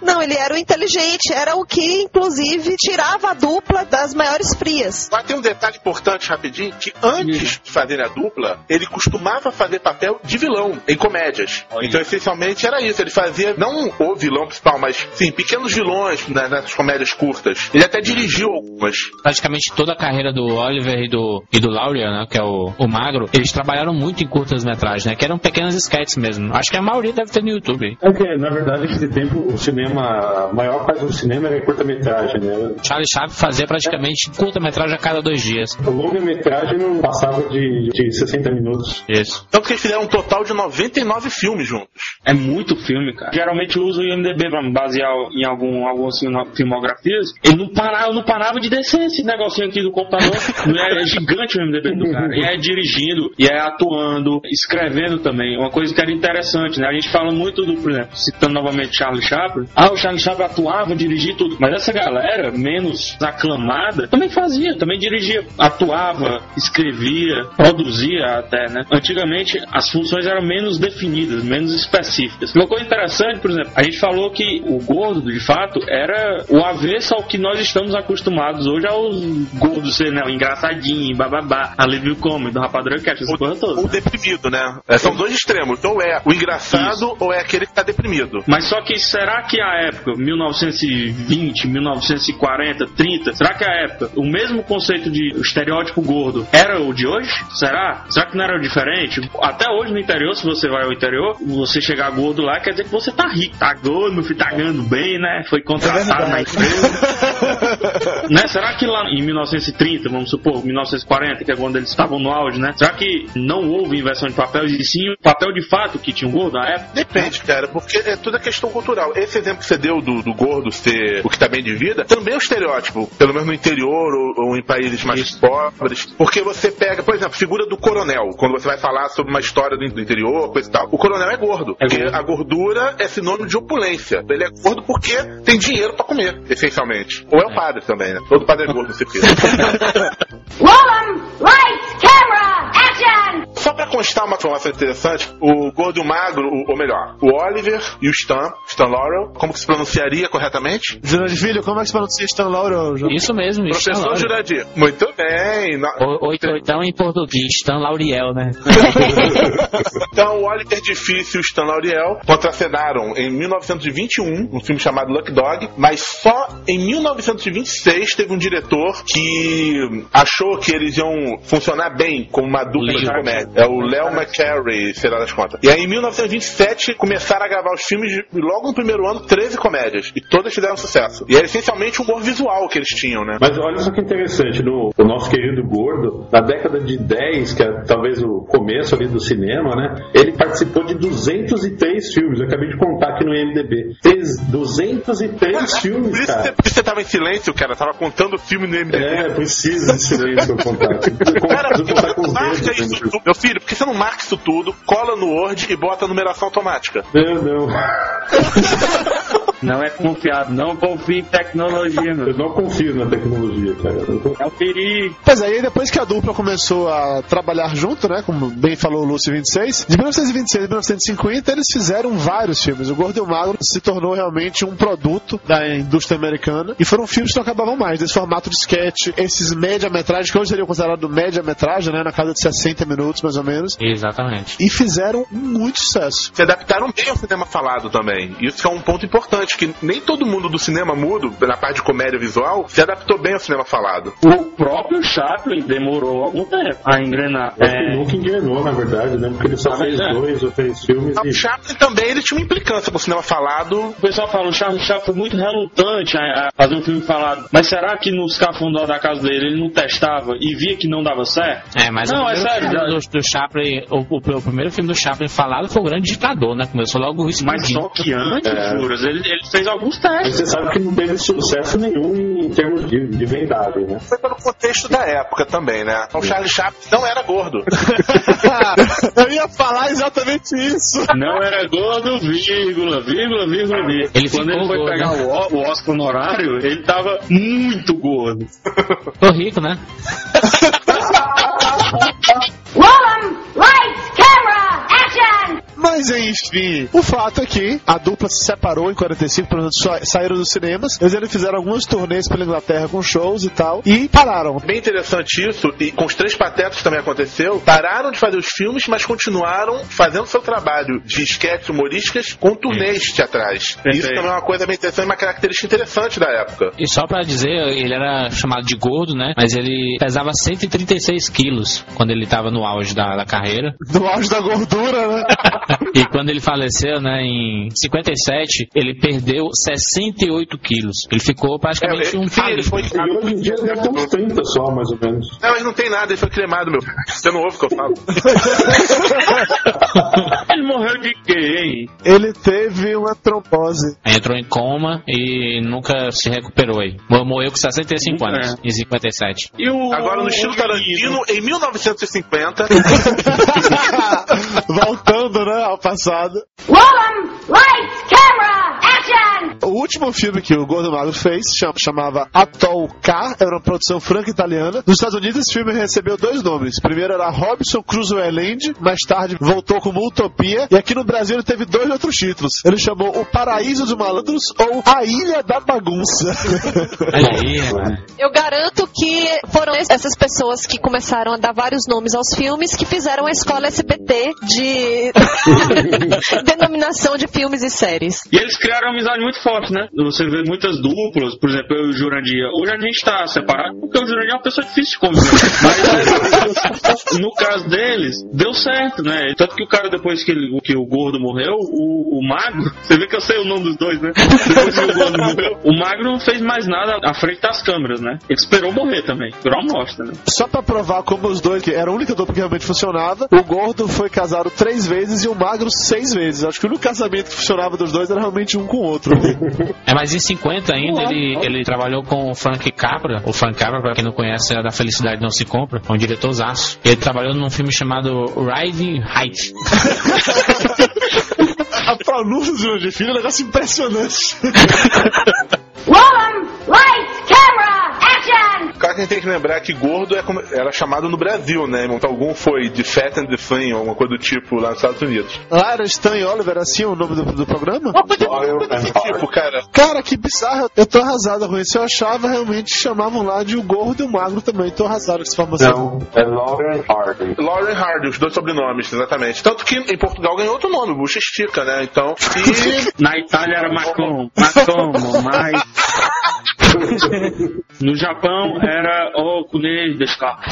Não, ele era o inteligente, era o que, inclusive, tirava a dupla das maiores frias. Mas tem um detalhe importante rapidinho, que antes de fazer a dupla, ele costumava fazer papel de vilão em comédias. Então, essencialmente, era isso. Ele fazia, não o vilão principal, mas, sim, pequenos vilões né, nessas comédias curtas. Ele até dirigiu algumas. Praticamente toda a carreira do Oliver e do, e do Laurier, né, que é o, o Magro, eles trabalharam muito em curtas metragens, né, que eram pequenas sketches mesmo. Acho que a maioria deve ter no YouTube. É que, na verdade, naquele tempo, o cinema, a maior parte do cinema era curta-metragem, né? Charlie Chaplin fazia praticamente curta-metragem a cada dois dias. A longa-metragem não passava de, de 60 minutos. Isso. Tanto que eles fizeram um total de 99 filmes juntos. É muito filme, cara. Geralmente eu uso o IMDB pra me basear em algum, algumas filmo- filmografias. Ele não parava, eu não parava de descer esse negocinho aqui do computador. [LAUGHS] é, é gigante o IMDB do cara. E é dirigindo, e é atuando, escrevendo também. Uma coisa que era interessante, né? A gente fala muito do, por exemplo, citando novamente Charlie Chaplin. Ah, o Charlie Chaplin atuava, dirigia tudo. Mas essa galera, menos aclamada, também fazia, também dirigia. Atuava, escrevia, produzia até, né? Antigamente as funções eram menos definidas, menos específicas. Uma coisa interessante, por exemplo, a gente falou que o gordo, de fato, era o avesso ao que nós estamos acostumados hoje aos gordos ser, né? O engraçadinho, bababá, alívio cômico, do rapadura cat, essa coisa toda. O deprimido, né? É, são dois extremos. Ou é o engraçado ou é aquele que tá deprimido. Mas só que será que a época, 1920, 1940, 30, será que a época, o mesmo conceito de estereótipo gordo era o de hoje? Será? Será que não era diferente? Até hoje no interior, se você vai ao interior, você chegar gordo lá, quer dizer que você tá rico, tá gordo, tá ganhando bem, né? Foi contratado na empresa. [LAUGHS] [LAUGHS] né? Será que lá em 1930, vamos supor, 1940, que é quando eles estavam no auge, né? Será que não houve inversão de papéis e sim o papel de fato que tinha um gordo na época? Depende, cara, porque é toda questão cultural. Esse exemplo que você deu do, do gordo ser o que tá bem de vida, também é um estereótipo, pelo menos no interior ou, ou em países mais pobres. Porque você pega, por exemplo, a figura do coronel, quando você vai falar sobre uma história do, interior, coisa e tal. O coronel é gordo, porque gordo. a gordura é sinônimo de opulência. Ele é gordo porque tem dinheiro pra comer, essencialmente. Ou é o padre também, né? Todo padre é gordo, fica. Roll 'em! Lights, camera, action! Só pra constar uma informação interessante, o gordo e o magro, ou melhor, o Oliver e o Stan, Stan Laurel, como que se pronunciaria corretamente? Jurandir Filho, como é que se pronuncia Stan Laurel? Isso mesmo, Stan Professor Laurel. Jurandir. Muito bem. Na- então- em português, Stan Lauriel, né? [LAUGHS] Então, o Oliver Difícil e o Stan Laurel contracenaram em 1921, um filme chamado Luck Dog, mas só em 1926 teve um diretor que achou que eles iam funcionar bem como uma dupla de comédia. É o Léo McCarey, será das contas. E aí, em 1927, começaram a gravar os filmes e logo no primeiro ano, 13 comédias. E todas fizeram sucesso. E era essencialmente o humor visual que eles tinham, né? Mas olha só que interessante, no, o nosso querido Gordo, na década de 10, que é talvez o começo ali do cinema, né? Ele participou de 203 filmes. Eu acabei de contar aqui no IMDB. Fez 203 filmes, Por isso cara. você, você tava em silêncio, cara. Tava contando filme no MDB. É, precisa de silêncio pra eu contar. Cara, contar com os marca filho, por que você não marca isso tudo, cola no Word e bota a numeração automática? Não, não. [LAUGHS] Não é confiável, não confie em tecnologia, meu. Eu não confio na tecnologia, cara. Eu não É o perigo. Pois é, aí depois que a dupla começou a trabalhar junto, né, como bem falou o Lúcio 26, de 1926 a 1950 eles fizeram vários filmes. O Gordo e o Magro se tornou realmente um produto da indústria americana e foram filmes que não acabavam mais, desse formato de sketch, esses média-metragens, que hoje seriam considerados média-metragem, né, na casa de 60 minutos mais ou menos, Exatamente. e fizeram muito sucesso. Se adaptaram bem ao cinema falado também. Isso é um ponto importante, que nem todo mundo do cinema mudo, na parte de comédia visual, se adaptou bem ao cinema falado. O próprio Chaplin demorou algum tempo a engrenar. Acho É, nunca engrenou, na verdade, né? Porque ele só Ah, fez é. dois ou três filmes O e. Chaplin também ele tinha uma implicância com o cinema falado. o pessoal fala, o Charles Chaplin foi muito relutante a, a fazer um filme falado. Mas será que nos cafundó da casa dele ele não testava e via que não dava certo? É, mas Não, o é primeiro sério, do, do Chaplin, o, o- o primeiro filme do Chaplin falado foi o Grande Ditador, né? Começou logo isso. Mas só que antes, É. juras, ele, ele fez alguns Mas testes. você sabe que não teve sucesso nenhum em termos de, de vendagem, né? Foi pelo contexto da época também, né? O Charlie Chaplin não era gordo. [LAUGHS] Eu ia falar exatamente isso. Não era gordo, vírgula, vírgula, vírgula, vírgula. Ele Quando ele foi gordo. pegar o, O- o Oscar honorário, ele tava muito gordo. Tô rico, né? Lights, camera, action! Mas enfim, o fato é que a dupla se separou em 45, pelo menos saíram dos cinemas. Eles ainda fizeram alguns turnês pela Inglaterra com shows e tal, e pararam. Bem interessante isso, e com os três patetas também aconteceu. Pararam de fazer os filmes, mas continuaram fazendo seu trabalho de esquetes humorísticas com turnês teatrais. Isso Perfeito. também é uma coisa bem interessante, uma característica interessante da época. E só pra dizer, ele era chamado de gordo, né? Mas ele pesava 136 quilos quando ele tava no auge da, da carreira. No auge da gordura, né? [LAUGHS] [LAUGHS] E quando ele faleceu, né, em 57, ele perdeu 68 quilos. Ele ficou praticamente É, um sim, ele foi E hoje em dia deve ter uns 30 só, mais ou menos. Não, mas não tem nada, ele foi cremado, meu. Você não ouve o que eu falo. [LAUGHS] Ele morreu de quê, hein? Ele teve uma trombose. Entrou em coma e nunca se recuperou aí. Morreu com 65 anos, em 57. E o, Agora, no estilo Tarantino, em 1950, [LAUGHS] Voltando, né, ao passado. Roll! Lights, camera, action! O último filme que o Gordo Magro fez chama- chamava Atoll K, era uma produção franco-italiana. Nos Estados Unidos, esse filme recebeu dois nomes. Primeiro era Robson Crusoe Island, mais tarde voltou como Utopia, e aqui no Brasil ele teve dois outros títulos. Ele chamou O Paraíso dos Malandros ou A Ilha da Bagunça. [LAUGHS] Olha aí, mano. Eu garanto que foram essas pessoas que começaram a dar vários nomes aos filmes que fizeram a escola SBT de [LAUGHS] denominação de filmes e séries. E eles criaram amizade muito forte, né? Você vê muitas duplas, por exemplo, eu e o Jurandir. Hoje a gente tá separado porque o Jurandir é uma pessoa difícil de conviver. Mas no caso deles, deu certo, né? Tanto que o cara, depois que, ele- que o gordo morreu, o, o magro, [LAUGHS] você vê que eu sei o nome dos dois, né? Depois que o gordo morreu, o magro não fez mais nada à frente das câmeras, né? Ele esperou morrer também, esperou a né? Só pra provar como os dois, que era a única dupla que realmente funcionava, o Gordo foi casado três vezes e o Magro seis vezes. Acho que o único casamento que funcionava dos dois era realmente um com outro. [LAUGHS] É, mas em 50 ainda ele, ele trabalhou com o Frank Capra. O Frank Capra, pra quem não conhece, é da Felicidade Não Se Compra. É um diretorzaço. Ele trabalhou num filme chamado Riding Height. [LAUGHS] a pronúncia do Filho é um negócio impressionante. Roll 'em! Lights, camera, que a gente tem que lembrar que gordo é como, era chamado no Brasil, né? Então algum foi de Fat and the ou alguma coisa do tipo lá nos Estados Unidos. Lá era Stan e Oliver, assim o nome do, do programa? tipo, cara. Cara, que bizarro. Eu tô arrasado com isso. Eu achava realmente chamavam lá de o gordo e o magro também. Tô arrasado com essa informação. Não, é Lauren Hardy. Lauren Hardy, os dois sobrenomes, exatamente. Tanto que em Portugal ganhou outro nome, Bucha Estica, né? Então. E. [LAUGHS] Na Itália era Macom, Macomo, mais. [LAUGHS] No Japão ら多くねえですか。[LAUGHS]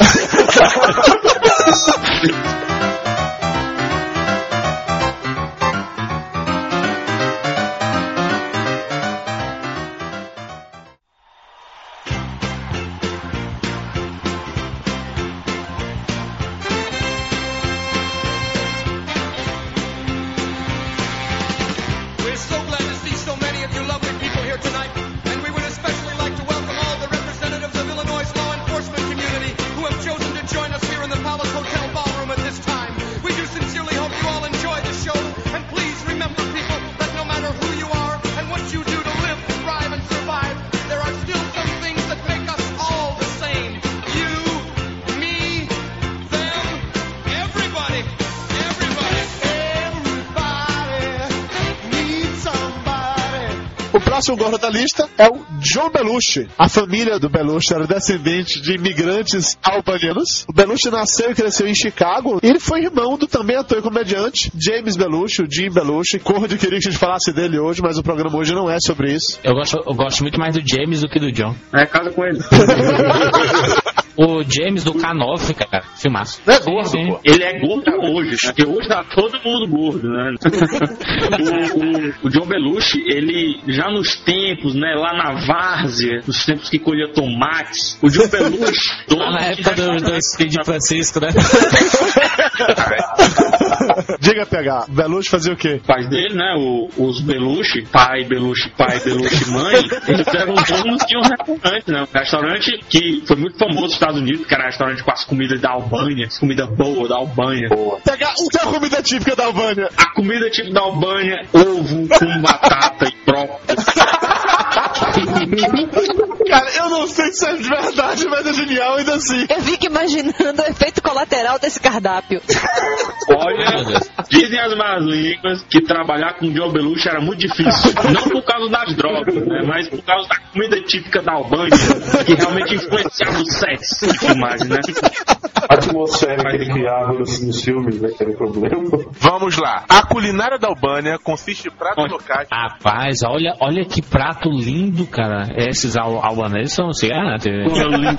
O próximo gordo da lista é o John Belushi. A família do Belushi era descendente de imigrantes albanianos. O Belushi nasceu e cresceu em Chicago. E ele foi irmão do também ator e comediante James Belushi, o Jim Belushi. Corro de queria que a gente falasse dele hoje, mas o programa hoje não é sobre isso. Eu gosto, eu gosto muito mais do James do que do John. É, casa com ele. [LAUGHS] O James do K9, cara, filmaço. Não é gordo, pô. Ele é gordo hoje, né? porque hoje tá todo mundo gordo, né? o, o- o John Belushi, ele já nos tempos, né, lá na várzea, nos tempos que colhia tomates, o John Belushi, [LAUGHS] Lá na época do, do Speed Francisco, né? [LAUGHS] Diga, PH, Belushi fazia o quê? pais dele, né, o- os Belushi, pai Belushi, pai Belushi, mãe, eles eram donos de um restaurante, né? Um restaurante que foi muito famoso nos Estados Unidos, que era um restaurante com as comidas da Albânia, comida boa da Albânia. PH, o que é a comida típica da Albânia? A comida tipo da Albânia, ovo com batata e brócolis. [LAUGHS] Cara, eu não sei se é de verdade, mas é genial ainda assim. Eu fico imaginando o efeito colateral desse cardápio. Olha, dizem as más línguas que trabalhar com John Belushi era muito difícil. Não por causa das drogas, né, mas por causa da comida típica da Albânia, que realmente influenciava o sexo de filmagem, né? A atmosfera que ele criava nos, nos filmes, né? Que era o problema. Vamos lá. A culinária da Albânia consiste em pratos locais. Rapaz, olha, olha que prato lindo, cara. Esses al albaneses são assim, ah, TV.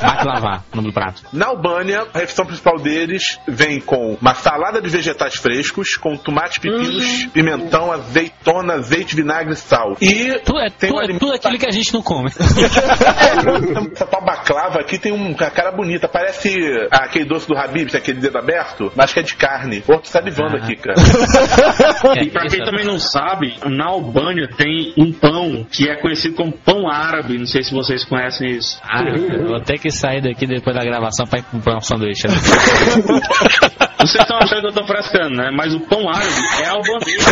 Baklava, o nome do prato. Na Albânia, a refeição principal deles vem com uma salada de vegetais frescos, com tomate, pepinos, pimentão, azeitona, azeite, vinagre e sal. E Tu é, tem tu, um é tudo aquilo que a gente não come. [LAUGHS] Essa tal baclava aqui tem um, uma cara bonita. Parece aquele doce do Habib, aquele dedo aberto, mas que é de carne. Pô, tô salivando Ah. aqui, cara. [LAUGHS] E pra quem também não sabe, na Albânia tem um pão que é conhecido como pão árabe. Não sei se vocês conhecem isso. Ah, eu vou ter que sair daqui depois da gravação pra ir comprar um sanduíche. né? [LAUGHS] Vocês estão achando que eu tô frescando, né? Mas o pão árabe é albanês.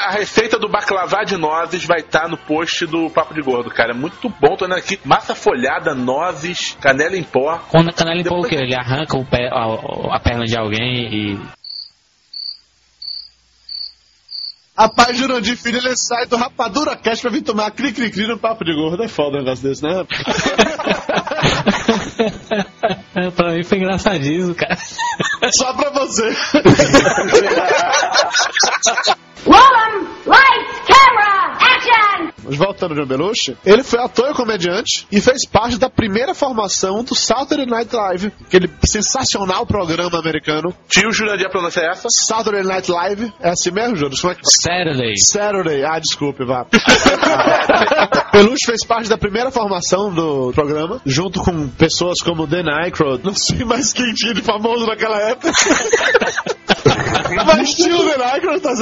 A receita do baclavá de nozes vai estar no post do Papo de Gordo, cara. É muito bom. Tô olhando aqui. Massa folhada, nozes, canela em pó. Quando a canela em pão, o quê? Ele arranca o pé- a, a perna de alguém e. Rapaz, Jurandir Filho, ele sai do Rapadura Cast pra vir tomar cri-cri-cri no papo de gordo. É foda um negócio desse, né? [LAUGHS] pra mim foi engraçadíssimo, cara. Só pra você. Roll 'em! Lights, camera, action! Mas voltando ao John Belushi, ele foi ator e comediante e fez parte da primeira formação do Saturday Night Live, aquele sensacional programa americano. Tio Jurandir, a pronúncia é essa? Saturday Night Live, é assim mesmo, Jonas? Como é que... Saturday. Saturday, ah, desculpe, vá. [LAUGHS] Belushi fez parte da primeira formação do programa, junto com pessoas como Dan Aykroyd, não sei mais quem tinha de famoso naquela época. [LAUGHS] Mas estilo Aykroyd, tá?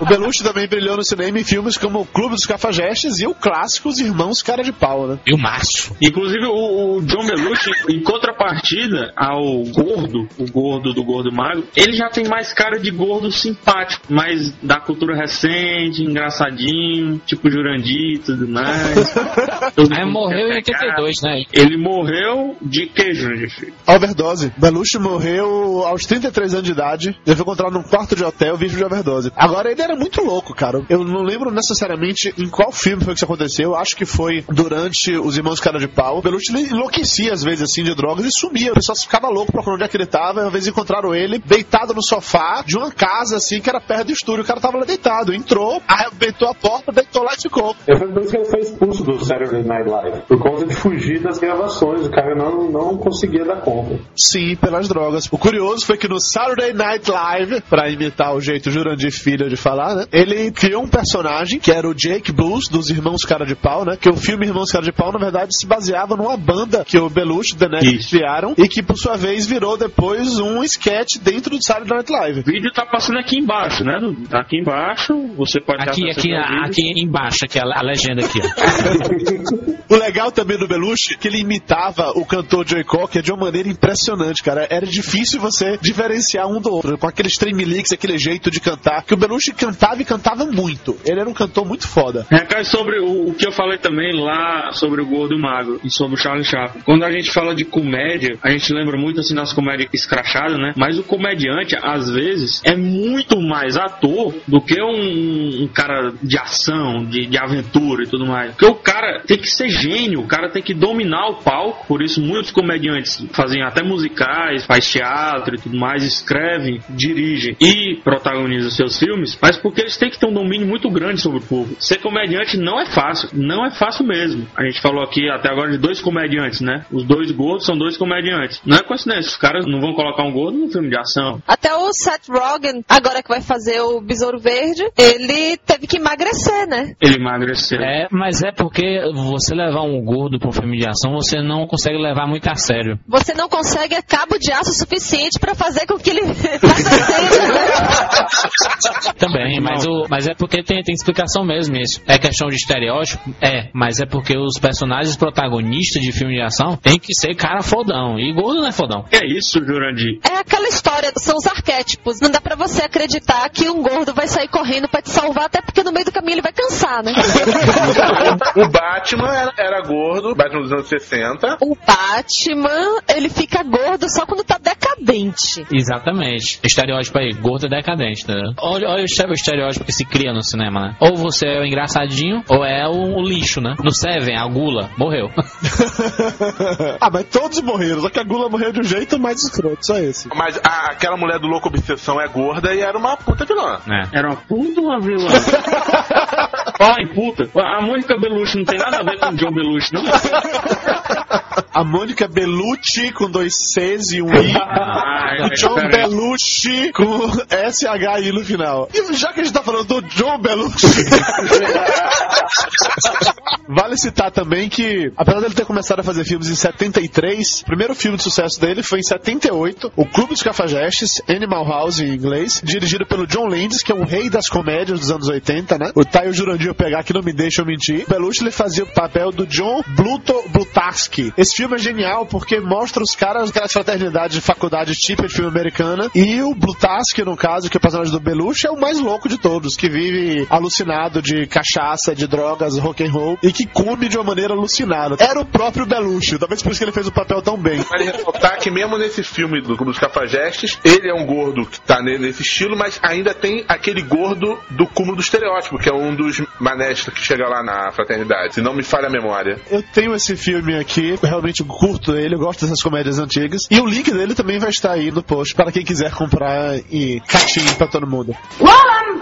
O Belushi também brilhou no cinema em filmes como O Clube dos Cafajestes e o clássico Os Irmãos Cara de Pau, né? E o Márcio. Inclusive, o, o John Belushi, em contrapartida ao gordo, o gordo do gordo magro, ele já tem mais cara de gordo simpático, mais da cultura recente, engraçadinho, tipo Jurandir e tudo mais. [LAUGHS] Aí morreu em 82, né? Ele morreu de que, Jurandir? filho? Overdose. Belushi morreu aos 33 anos de idade. Ele foi encontrado num quarto de hotel vítima de overdose. Agora, ele era muito louco, cara. Eu não lembro necessariamente em qual filme foi que isso aconteceu. Eu acho que foi durante Os Irmãos Cara de Pau. O Belushi ele enlouquecia, às vezes, assim, de drogas e sumia. O pessoal ficava louco procurando onde é que ele tava. E, Às vezes encontraram ele deitado no sofá de uma casa, assim, que era perto do estúdio. O cara tava lá deitado. Entrou, arrebentou a porta, deitou lá e ficou. Foi por isso que ele foi expulso do Saturday Night Live. Por conta de fugir das gravações. O cara não, não conseguia dar conta. Sim, pelas drogas. O curioso foi que no Saturday Night Live, pra imitar o jeito Jurandir Filho de falar, né? Ele criou um personagem que era o Jake Blues, dos Irmãos Cara de Pau, né? Que o filme Irmãos Cara de Pau, na verdade, se baseava numa banda que o Belushi e o The Neck criaram e que, por sua vez, virou depois um sketch dentro do Saturday Night Live. O vídeo tá passando aqui embaixo, né? Tá aqui embaixo, você pode Aqui, aqui, vídeo. aqui embaixo, aqui a, a legenda aqui. ó. [LAUGHS] O legal também do Belushi é que ele imitava o cantor Joey Cocker de uma maneira impressionante, cara. Era difícil você diferenciar um do outro, com aqueles tremeliques, aquele jeito de cantar, que o Belushi cantava e cantava muito. Ele era um cantor muito foda. Recai sobre o, o que eu falei também lá sobre o Gordo Magro e sobre o Charlie Chaplin. Quando a gente fala de comédia, a gente lembra muito assim das comédias escrachadas, né? Mas o comediante, às vezes, é muito mais ator do que um, um cara de ação, de, de aventura e tudo mais. Porque o cara tem que ser gênio, o cara tem que dominar o palco. Por isso, muitos comediantes fazem até musicais, faz teatro e tudo mais, escrevem, dirigem e protagonizam seus filmes, mas porque eles têm que ter um domínio muito grande sobre o público. Ser comediante não é fácil, não é fácil mesmo. A gente falou aqui até agora de dois comediantes, né? Os dois gordos são dois comediantes. Não é coincidência, os caras não vão colocar um gordo no filme de ação. Até o Seth Rogen, agora que vai fazer o Besouro Verde, ele teve que emagrecer, né? Ele emagreceu. É, mas é porque você levar um gordo pro filme de ação, você não consegue levar muito a sério. Você não consegue é cabo de aço suficiente pra fazer com que ele? Também, mas, o, mas é porque tem, tem explicação mesmo isso. É questão de estereótipo? É, mas é porque os personagens protagonistas de filme de ação tem que ser cara fodão. E gordo não é fodão. É isso, Jurandir. É aquela história, são os arquétipos. Não dá pra você acreditar que um gordo vai sair correndo pra te salvar, até porque no meio do caminho ele vai cansar, né? [LAUGHS] O Batman era, era gordo, Batman dos anos 60. O Batman, ele fica gordo só quando tá decadente. Exatamente. Estereótipo aí, gordo é decadente, né? Olha, olha o estereótipo que se cria no cinema, né? Ou você é o engraçadinho, ou é o, o lixo, né? No Seven, a gula, morreu. [LAUGHS] ah, mas todos morreram, só que a Gula morreu de um jeito mais escroto, só esse. Mas a- aquela mulher do Louco Obsessão é gorda e era uma puta vilã. É. Era uma puta uma vilã. [LAUGHS] Ai, puta. A Mônica Belushi não tem nada a ver com o John Belushi, não? A Mônica Bellucci com dois Cs e um I. Ai, o John peraí. Belushi com SHI no final. E já que a gente tá falando do John Belushi. [LAUGHS] Vale citar também que, apesar dele ter começado a fazer filmes em 73, o primeiro filme de sucesso dele foi em 78, O Clube dos Cafajestes, Animal House em inglês, dirigido pelo John Landis, que é o rei das comédias dos anos 80, né? O Taio Jurandir eu pegar que não me deixa eu mentir. O Belushi ele fazia o papel do John Bluto Blutarsky. Esse filme é genial porque mostra os caras daquela fraternidade de faculdade típica de filme americana e o Blutarsky, no caso, que é o personagem do Belushi, é o mais louco de todos, que vive alucinado de cachaça, de drogas, rock and roll e que come de uma maneira alucinada. Era o próprio Belushi, talvez por isso que ele fez o papel tão bem. Vale ressaltar que mesmo nesse filme do Clube dos Cafajestes, ele é um gordo que tá ne- nesse estilo, mas ainda tem aquele gordo do cúmulo do estereótipo, que é um dos manestros que chega lá na fraternidade, se não me falha a memória. Eu tenho esse filme aqui, eu realmente curto ele, eu gosto dessas comédias antigas. E o link dele também vai estar aí no post para quem quiser comprar e catinho pra todo mundo. Roll 'em!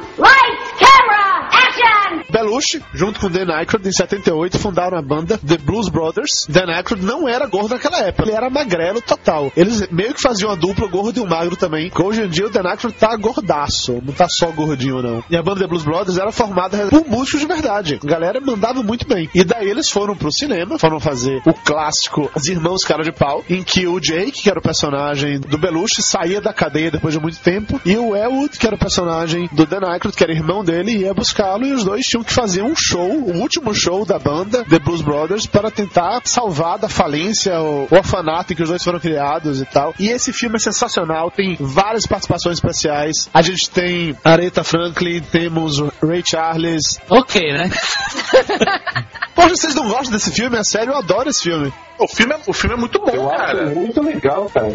Belushi, junto com Dan Aykroyd, em 78, fundaram a banda The Blues Brothers. Dan Aykroyd não era gordo naquela época, ele era magrelo total. Eles meio que faziam a dupla gordo e um magro também. Hoje em dia o Dan Aykroyd tá gordaço, não tá só gordinho não. E a banda The Blues Brothers era formada por músicos de verdade. A galera mandava muito bem. E daí eles foram pro cinema, foram fazer o clássico Os Irmãos Cara de Pau, em que o Jake, que era o personagem do Belushi, saía da cadeia depois de muito tempo, e o Elwood, que era o personagem do Dan Aykroyd, que era irmão dele, ia buscá-lo, e os dois tinham que fazer um show, o último show da banda, The Blues Brothers, para tentar salvar da falência o orfanato em que os dois foram criados e tal. E esse filme é sensacional, tem várias participações especiais. A gente tem Aretha Franklin, temos Ray Charles. Ok, né? [LAUGHS] Poxa, vocês não gostam desse filme? É sério, eu adoro esse filme. O filme é, o filme é muito bom, Eu cara. acho muito legal, cara.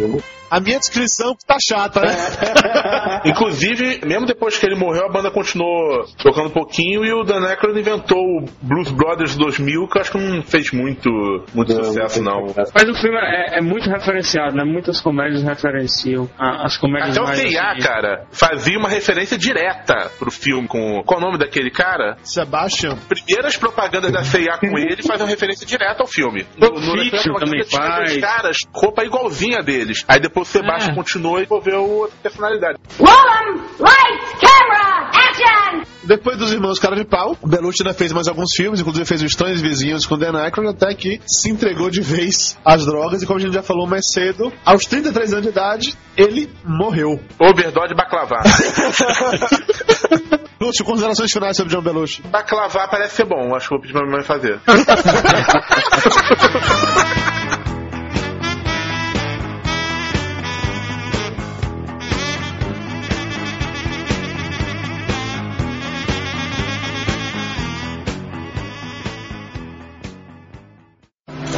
A minha descrição tá chata, né? [LAUGHS] Inclusive, mesmo depois que ele morreu, a banda continuou tocando um pouquinho e o Dan Aykroyd inventou o Blues Brothers 2000, que eu acho que não fez muito, muito sucesso, não. Mas o filme é, é muito referenciado, né? Muitas comédias referenciam a- as comédias Até o CIA, assim, cara, fazia uma referência direta pro filme com. Qual o nome daquele cara? Sebastian. Primeiras propagandas da CIA com ele fazem uma referência direta ao filme. No, no, Fiction naquela também faz. caras, roupa igualzinha deles. Aí depois o Sebastian É. continuou e desenvolveu outra personalidade. Roll 'em! Lights, camera, action! Depois dos Irmãos Cara de Pau, o Belushi ainda fez mais alguns filmes, inclusive fez o Estranhos Vizinhos com Dan Aykroyd, até que se entregou de vez às drogas e como a gente já falou mais cedo, aos 33 anos de idade, ele morreu. Overdose Baklava. Lúcio, [LAUGHS] considerações finais sobre John Belushi. Baklava parece ser bom, acho que vou pedir pra minha mãe fazer. [LAUGHS]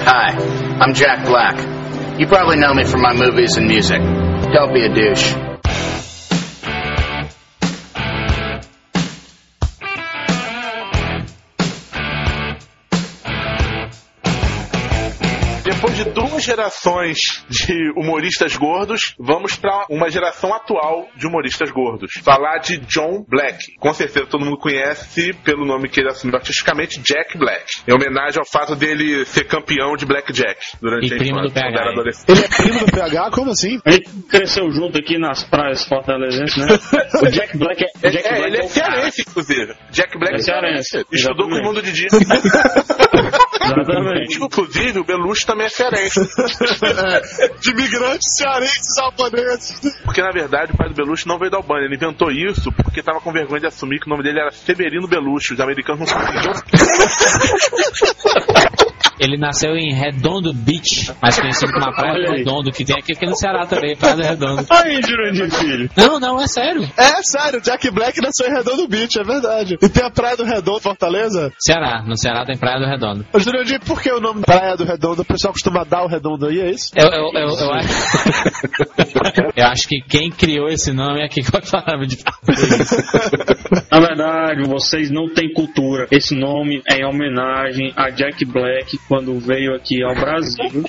Hi, I'm Jack Black. You probably know me from my movies and music. Don't be a douche. Gerações de humoristas gordos, vamos pra uma geração atual de humoristas gordos. Falar de John Black. Com certeza todo mundo conhece pelo nome que ele assumiu artisticamente, Jack Black. Em homenagem ao fato dele ser campeão de Blackjack durante E a primo do infância, quando PH, era hein? adolescente. Ele é primo do PH? Como assim? A gente cresceu junto aqui nas praias fortalezenses, né? [LAUGHS] O Jack Black é, Jack É, Black ele é é cearense, inclusive. Jack Black É cearense, Estudou com o mundo de dia. [LAUGHS] Exatamente. Inclusive, o Belushi também é cearense. [LAUGHS] de imigrantes cearenses albaneses. Porque, na verdade, o pai do Belushi não veio da Albânia. Ele inventou isso porque tava com vergonha de assumir que o nome dele era Severino Belushi. Os americanos não conseguiam. [LAUGHS] Ele nasceu em Redondo Beach, mais conhecido como a Praia do. Redondo, que tem aqui, aqui no Ceará também, Praia do Redondo. [LAUGHS] Aí, Jurandir Filho. Não, não, é sério. É sério, Jack Black nasceu em Redondo Beach, é verdade. E tem a Praia do Redondo, Fortaleza? Ceará, no Ceará tem Praia do Redondo. Ô, Jurandir, por que o nome Praia do Redondo? O pessoal costuma dar o redondo aí, é isso? Eu, eu, eu, eu acho... [LAUGHS] eu acho que quem criou esse nome é que falava de Na verdade, vocês não têm cultura. Esse nome é em homenagem a Jack Black quando veio aqui ao Brasil.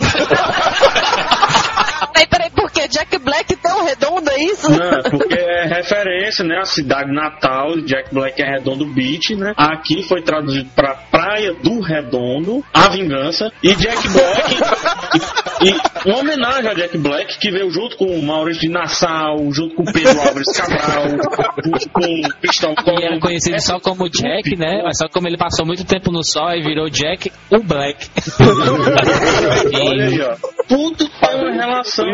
Peraí, peraí, porque Jack Black tão redondo, é isso? Não, porque é referência, né? A cidade natal de Jack Black é Redondo Beach, né? Aqui foi traduzido para Praia do Redondo, A Vingança. E Jack Black, e, e uma homenagem a Jack Black, que veio junto com o Maurício de Nassau, junto com Pedro Álvares Cabral, junto com o Pistão Ele era conhecido só como Jack, né? Mas só como ele passou muito tempo no sol e virou Jack, o Black. Olha aí, ó. Tudo tem uma relação.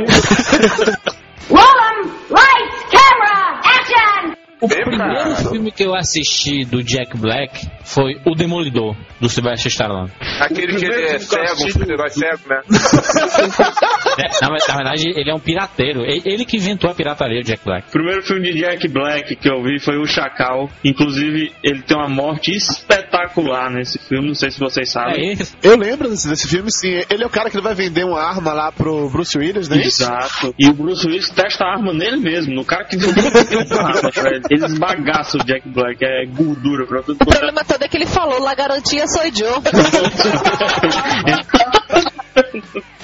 Roll! Lights, camera, action! O primeiro filme que eu assisti do Jack Black foi O Demolidor, do Sylvester Stallone. Aquele que ele é cego, um super-herói cego, né? É, na, na verdade, ele é um pirateiro. Ele, ele que inventou a pirataria, o Jack Black. O primeiro filme de Jack Black que eu vi foi O Chacal. Inclusive, ele tem uma morte espetacular nesse filme. Não sei se vocês sabem. Eu lembro desse, desse filme, sim. Ele é o cara que vai vender uma arma lá pro Bruce Willis, né? Exato. E o Bruce Willis testa a arma nele mesmo, no cara que vendeu a arma [LAUGHS] pra ele. Eles bagaçam o Jack Black, é gordura pra tudo O problema todo é que ele falou, la garantia sou eu. [LAUGHS]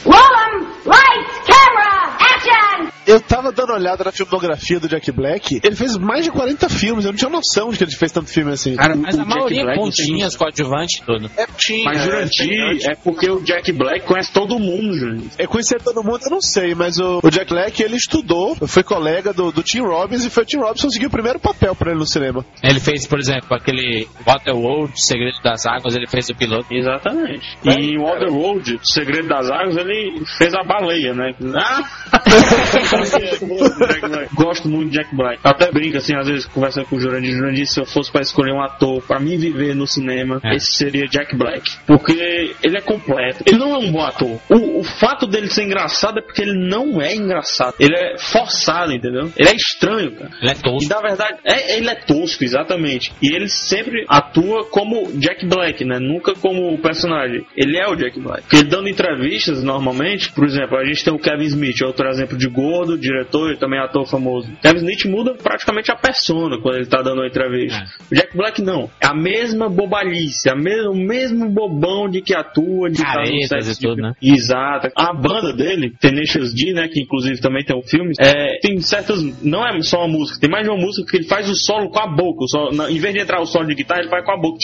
Roll 'em! Lights, camera, action! Eu tava dando olhada na filmografia do Jack Black. Ele fez mais de 40 filmes. Eu não tinha noção de que ele fez tanto filme assim. Cara, Mas o a Jack maioria Black pontinhas, coadjuvante e tudo. É, tinha. Mas Jurandir é porque o Jack Black conhece todo mundo, Jurandir. É conhecer todo mundo, eu não sei, mas o, o Jack Black ele estudou, foi colega do, do Tim Robbins e foi o Tim Robbins que conseguiu o primeiro papel pra ele no cinema. Ele fez, por exemplo, aquele Waterworld, Segredo das Águas, ele fez o piloto. Exatamente. E em Waterworld, Segredo das Águas, ele fez a baleia, né? Ah! [LAUGHS] [LAUGHS] Gosto muito de Jack Black. Até brinco, assim, às vezes conversando com o Jurandir. Jurandir, se eu fosse pra escolher um ator pra mim viver no cinema, É. esse seria Jack Black. Porque ele é completo. Ele não é um bom ator. O, o fato dele ser engraçado é porque ele não é engraçado. Ele é forçado, entendeu? Ele é estranho, cara. Ele é tosco. E na verdade, é, ele é tosco, exatamente. E ele sempre atua como Jack Black, né? Nunca como o personagem. Ele é o Jack Black. Porque ele dando entrevistas, normalmente, por exemplo, a gente tem o Kevin Smith, outro exemplo de gordo, diretor e também ator famoso. Kevin Smith muda praticamente a persona quando ele tá dando uma entrevista. O Jack Black não. É a mesma bobalice, a mesma, o mesmo bobão de que atua, de tá Caretas set e tudo, né? Exato. A banda dele, Tenacious D, né, que inclusive também tem um filme, é, tem certas, não é só uma música, tem mais de uma música que ele faz o solo com a boca, o solo, na- em vez de entrar o solo de guitarra, ele faz com a boca.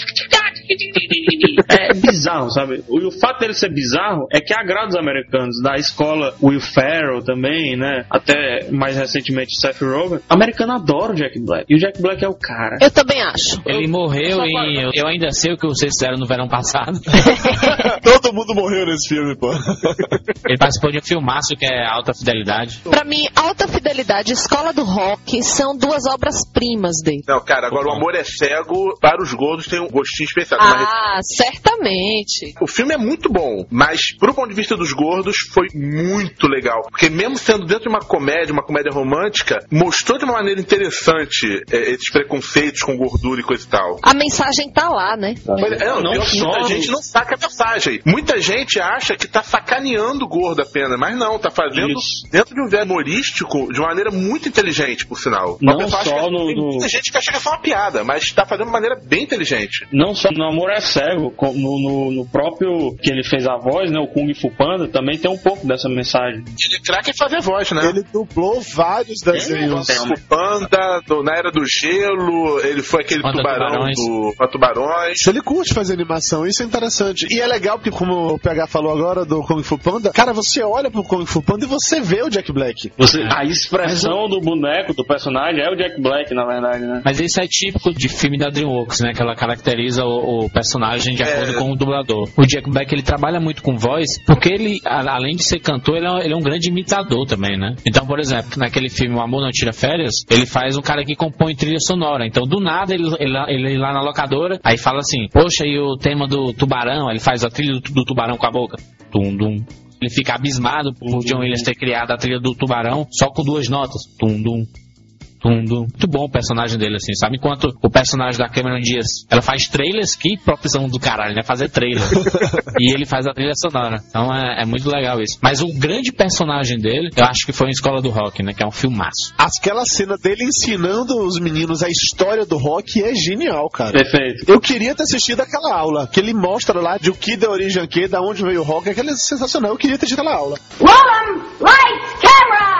É bizarro, sabe? E o fato dele ser bizarro é que agrada os americanos, da escola Will Ferrell também, né, até mais recentemente Seth Rogen. O americano adora o Jack Black, e o Jack Black é o cara. Eu também acho. Ele morreu em. Eu, eu ainda sei o que vocês fizeram no verão passado. [LAUGHS] Todo mundo morreu nesse filme, pô. [LAUGHS] Ele participou de um filmaço que é Alta Fidelidade. Pra mim, Alta Fidelidade e Escola do Rock são duas obras-primas dele. Não, cara, agora o amor é cego, para os gordos tem um gostinho especial. Ah, certamente. O filme é muito bom, mas pro ponto de vista dos gordos foi muito legal. Porque mesmo sendo dentro de uma comédia, uma comédia romântica, mostrou de uma maneira interessante é, esses preconceitos com gordura e coisa e tal. A mensagem tá lá, né? Mas, é, Não não, só muita gente não saca a mensagem. Muita gente acha que tá sacaneando o gordo apenas, mas não, tá fazendo Isso. dentro de um viés humorístico de uma maneira muito inteligente, por sinal. Não só que- no- Tem no- muita gente que acha que é só uma piada, mas tá fazendo de uma maneira bem inteligente. Não só no Amor é Cego, no, no, no próprio que ele fez a voz, né, o Kung Fu Panda, também tem um pouco dessa mensagem. Ele é craque em fazer voz, né? Ele dublou vários desenhos. Tem o Panda, do- na Era do Gelo, ele foi aquele Panda tubarão Tubarões. do Panda Tubarões. Se ele curte fazer animação, isso é interessante. E é legal porque, como o PH falou agora do Kung Fu Panda, cara, você olha pro Kung Fu Panda e você vê o Jack Black. Você, a expressão do boneco, do personagem, é o Jack Black, na verdade, né? Mas isso é típico de filme da DreamWorks, né? Que ela caracteriza o, o personagem de acordo com o dublador. O Jack Black, ele trabalha muito com voz, porque ele, a- além de ser cantor, ele é, um- ele é um grande imitador também, né? Então, por exemplo, naquele filme O Amor Não Tira Férias, ele faz um cara que compõe trilha sonora. Então, do nada, ele, ele, ele lá na locadora, aí fala assim, poxa, e o tema do tubarão? Ele faz a trilha do, do tubarão com a boca. Tum, dum. Ele fica abismado por John Williams ter criado a trilha do tubarão só com duas notas. Tum, dum. Muito bom o personagem dele, assim, sabe? Enquanto o personagem da Cameron Diaz, ela faz trailers, que profissão do caralho, né? Fazer trailer. [LAUGHS] e ele faz a trilha sonora. Então é, é muito legal isso. Mas o grande personagem dele, eu acho que foi em Escola do Rock, né? Que é um filmaço. Aquela cena dele ensinando os meninos a história do rock é genial, cara. Perfeito. Eu queria ter assistido aquela aula, que ele mostra lá de o que da origem a que, da onde veio o rock, aquela é sensacional. Eu queria ter assistido aquela aula. Roll 'em! Lights, camera!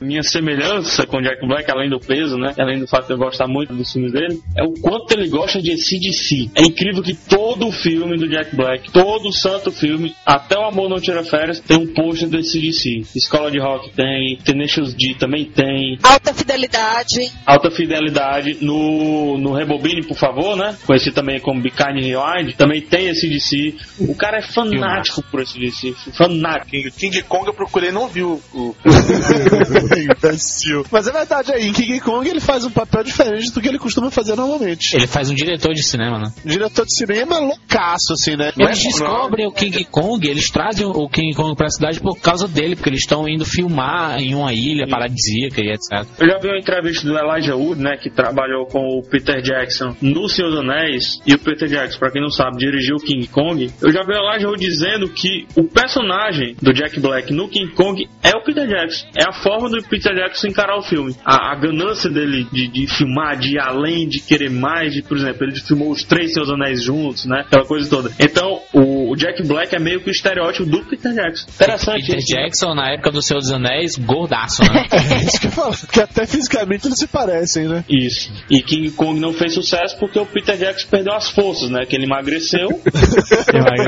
Minha semelhança com o Jack Black, além do peso, né? Além do fato de eu gostar muito dos filmes dele, é o quanto ele gosta de ACDC. É incrível que todo o filme do Jack Black, todo o santo filme, até o Amor Não Tira Férias, tem um pôster do ACDC. Escola de Rock tem, Tenacious D também tem. Alta Fidelidade. Alta Fidelidade no, no Rebobine, por favor, né? Conhecido também como Be Kind Rewind, também tem esse DC. O cara é fanático por esse DC, fanático. King, King Kong eu procurei e não vi o. [LAUGHS] [LAUGHS] Imbecil. Mas é verdade aí, em King Kong ele faz um papel diferente do que ele costuma fazer normalmente. Ele faz um diretor de cinema, né? Diretor de cinema loucaço, assim, né? Eles descobrem o King Kong, eles trazem o King Kong pra cidade por causa dele, porque eles estão indo filmar em uma ilha paradisíaca e etc. Eu já vi uma entrevista do Elijah Wood, né, que trabalhou com o Peter Jackson no Senhor dos Anéis, e o Peter Jackson, pra quem não sabe, dirigiu o King Kong. Eu já vi o Elijah Wood dizendo que o personagem do Jack Black no King Kong é o Peter Jackson. É a forma do o Peter Jackson encarar o filme. A, a ganância dele de, de filmar, de ir além, de querer mais, de, por exemplo, ele filmou os três Seus Anéis juntos, né? Aquela coisa toda. Então, o, o Jack Black é meio que o estereótipo do Peter Jackson. Interessante Peter isso. Jackson, na época do Senhor dos Anéis, gordaço, né? [LAUGHS] É isso que eu falo. Porque até fisicamente eles se parecem, né? Isso. E King Kong não fez sucesso porque o Peter Jackson perdeu as forças, né? Que ele emagreceu. [LAUGHS]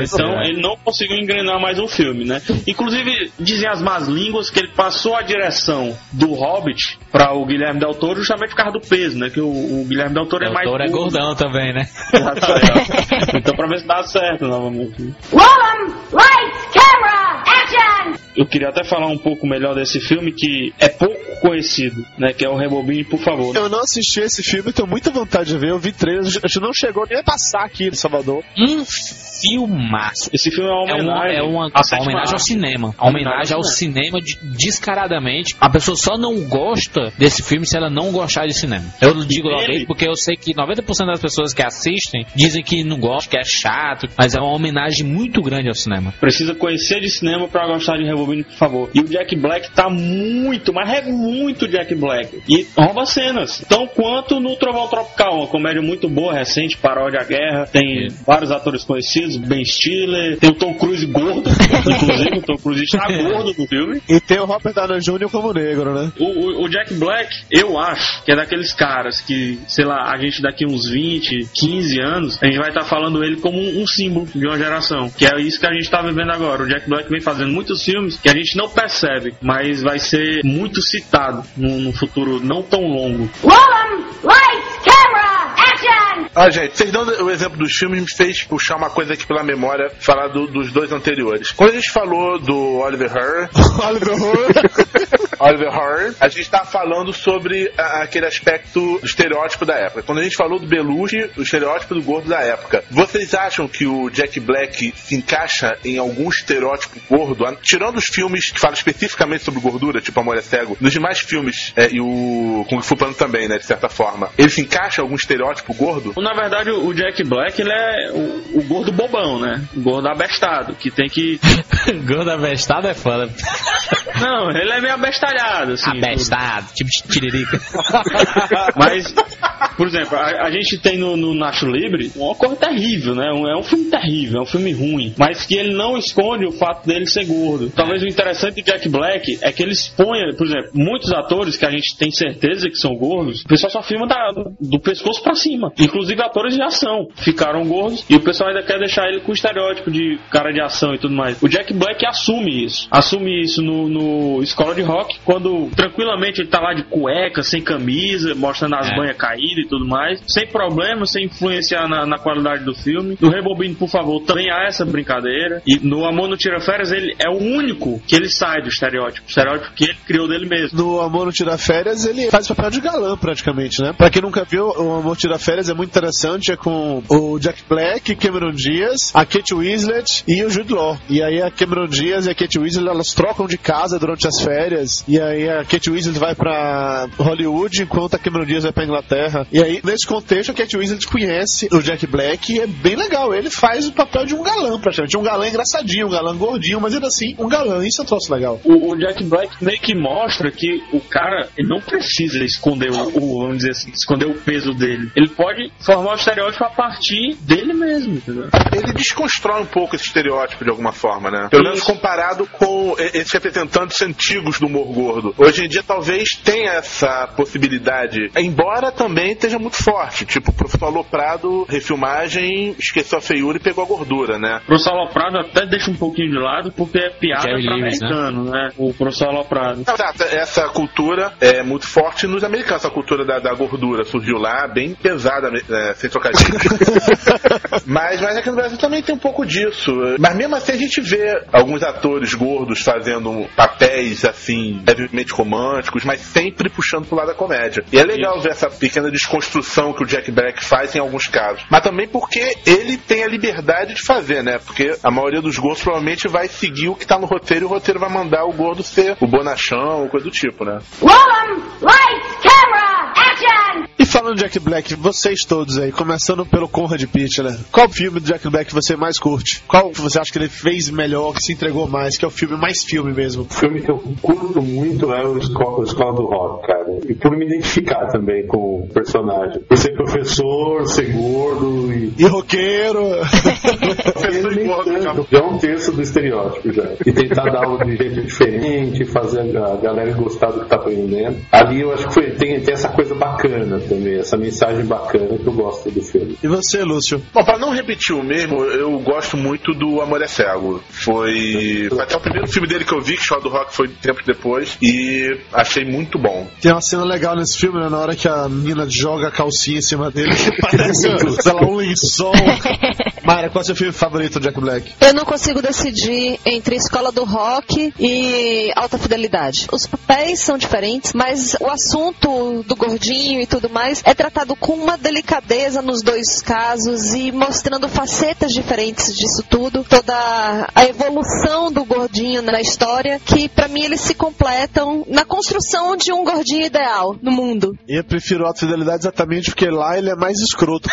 então é. ele não conseguiu engrenar mais um filme, né? Inclusive, dizem as más línguas que ele passou a direção do Hobbit para o Guilherme Del Toro justamente por causa do peso, né? Que o, o Guilherme Del Toro é mais Doutor é gordo. gordão também, né? [LAUGHS] [LAUGHS] Então pra ver se dá certo novamente. Action! Eu queria até falar um pouco melhor desse filme que é pouco conhecido, né? Que é o Rebobine, por favor. Eu não assisti esse filme, tenho muita vontade de ver. Eu vi trailers, a gente não chegou nem a passar aqui em Salvador. Um filmaço. Esse filme é uma É uma, homenagem. é uma, à uma homenagem ao cinema. A homenagem ao cinema de- descaradamente. A pessoa só não gosta desse filme se ela não gostar de cinema. Eu digo logo Ele- aí porque eu sei que 90% das pessoas que assistem dizem que não gostam, que é chato, mas é uma homenagem muito grande ao cinema. Precisa conhecer de cinema pra gostar de Rebobine, por favor. E o Jack Black tá muito, mas é muito Jack Black. E rouba cenas. Tão quanto no Trovão Tropical, uma comédia muito boa, recente, paródia à guerra. Tem vários atores conhecidos, Ben Stiller, tem o Tom Cruise gordo, [LAUGHS] inclusive o Tom Cruise está [LAUGHS] gordo no filme. E tem o Robert Downey Jr. como negro, né? O, o- o Jack Black, eu acho que é daqueles caras que, sei lá, a gente daqui uns 20, 15 anos, a gente vai estar falando ele como um, um símbolo de uma geração. Que é isso que a gente tá vivendo agora. O Jack Black vem fazendo muitos filmes que a gente não percebe, mas vai ser muito citado num, futuro não tão longo. Roll 'em! Ah, gente, vocês dando o exemplo dos filmes me fez puxar uma coisa aqui pela memória, falar do- dos dois anteriores. Quando a gente falou do Oliver Hur, [LAUGHS] Oliver Hur. [LAUGHS] Oliver Hur, a gente tá falando sobre a- aquele aspecto do estereótipo da época. Quando a gente falou do Belushi, o estereótipo do gordo da época. Vocês acham que o Jack Black se encaixa em algum estereótipo gordo? Tirando os filmes que falam especificamente sobre gordura, tipo Amor é Cego, nos demais filmes, é, e o Kung Fu Panda também, né, de certa forma, ele se encaixa em algum estereótipo gordo? Na verdade, o Jack Black, ele é o, o gordo bobão, né? O gordo abestado, que tem que... [LAUGHS] Gordo abestado é foda. [LAUGHS] Não, ele é meio abestalhado, assim. Abestado, tipo de tiririca. [LAUGHS] Mas, por exemplo, a, a gente tem no, no Nacho Libre uma coisa terrível, né? Um- é um filme terrível, é um filme ruim. Mas que ele não esconde o fato dele ser gordo. Talvez o interessante de Jack Black é que ele expõe, por exemplo, muitos atores que a gente tem certeza que são gordos, o pessoal só filma da- do pescoço pra cima. Inclusive atores de ação ficaram gordos e o pessoal ainda quer deixar ele com o estereótipo de cara de ação e tudo mais. O Jack Black assume isso. Assume isso no, no Escola de Rock, quando tranquilamente ele tá lá de cueca, sem camisa, mostrando as É. banhas caídas e tudo mais, sem problema, sem influenciar na, na qualidade do filme. No Rebobine, por favor, também há essa brincadeira. E no Amor no Tira Férias, ele é o único que ele sai do estereótipo. O estereótipo que ele criou dele mesmo. No Amor Não Tira Férias, ele faz papel de galã, praticamente, né? Pra quem nunca viu, o Amor Tira Férias é muito interessante, é com o Jack Black, Cameron Diaz, a Kate Winslet e o Jude Law. E aí a Cameron Diaz e a Kate Winslet, elas trocam de casa durante as férias, e aí a Kate Winslet vai pra Hollywood, enquanto a Cameron Diaz vai pra Inglaterra. E aí, nesse contexto, a Kate Winslet conhece o Jack Black e é bem legal. Ele faz o papel de um galã, praticamente. Um galã engraçadinho, um galã gordinho, mas ainda assim, um galã. Isso é um troço legal. O, o Jack Black meio que mostra que o cara não precisa esconder o, o- vamos dizer assim, esconder o peso dele. Ele pode formar o estereótipo a partir dele mesmo, entendeu? Ele desconstrói um pouco esse estereótipo de alguma forma, né? Pelo menos comparado com esses representantes antigos do humor gordo. Hoje em dia talvez tenha essa possibilidade, embora também esteja muito forte. Tipo, o professor Aloprado, refilmagem, esqueceu a feiura e pegou a gordura, né? O professor Aloprado até deixa um pouquinho de lado porque é piada Jerry pra Lewis, né? americano, né? O professor Aloprado. Tá, essa cultura é muito forte nos americanos, essa cultura da, da gordura surgiu lá, bem pesada, é, sem trocadilho. [LAUGHS] mas, mas aqui no Brasil também tem um pouco disso. Mas mesmo assim a gente vê alguns atores gordos fazendo papéis assim, levemente românticos, mas sempre puxando pro lado da comédia. E é legal ver essa pequena desconstrução que o Jack Black faz em alguns casos. Mas também porque ele tem a liberdade de fazer, né? Porque a maioria dos gordos provavelmente vai seguir o que tá no roteiro e o roteiro vai mandar o gordo ser o bonachão, coisa do tipo, né? Roll 'em! Lights, camera, action! E falando de Jack Black, vocês todos aí, começando pelo Conrad né? Qual filme do Jack Black você mais curte? Qual que você acha que ele fez melhor, que se entregou mais, que é o filme mais filme mesmo? O filme que eu curto muito é o Escola, Escola do Rock, cara. E por me identificar também com o personagem. Por ser professor, ser gordo e. E roqueiro! [LAUGHS] Ele nem tanto, já é um terço do estereótipo já. E tentar dar algo de jeito diferente, fazer a galera gostar do que tá aprendendo. Ali eu acho que foi, tem, tem essa coisa bacana também, essa mensagem bacana que eu gosto do filme. E você, Lúcio? Bom, pra não repetir o mesmo, eu gosto muito do Amor é Cego. Foi, foi até o primeiro filme dele que eu vi, que Show do Rock foi tempos depois, e achei muito bom. Tem uma cena legal nesse filme, né? Na hora que a menina joga a calcinha em cima dele, que parece, sei lá, um lençol. [LAUGHS] Mara, qual é o seu filme favorito, Jack Black? Eu não consigo decidir entre Escola do Rock e Alta Fidelidade. Os papéis são diferentes, mas o assunto do gordinho e tudo mais é tratado com uma delicadeza nos dois casos e mostrando facetas diferentes disso tudo, toda a evolução do gordinho na história, que pra mim eles se completam na construção de um gordinho ideal no mundo. E eu prefiro Alta Fidelidade exatamente porque lá ele é mais escroto.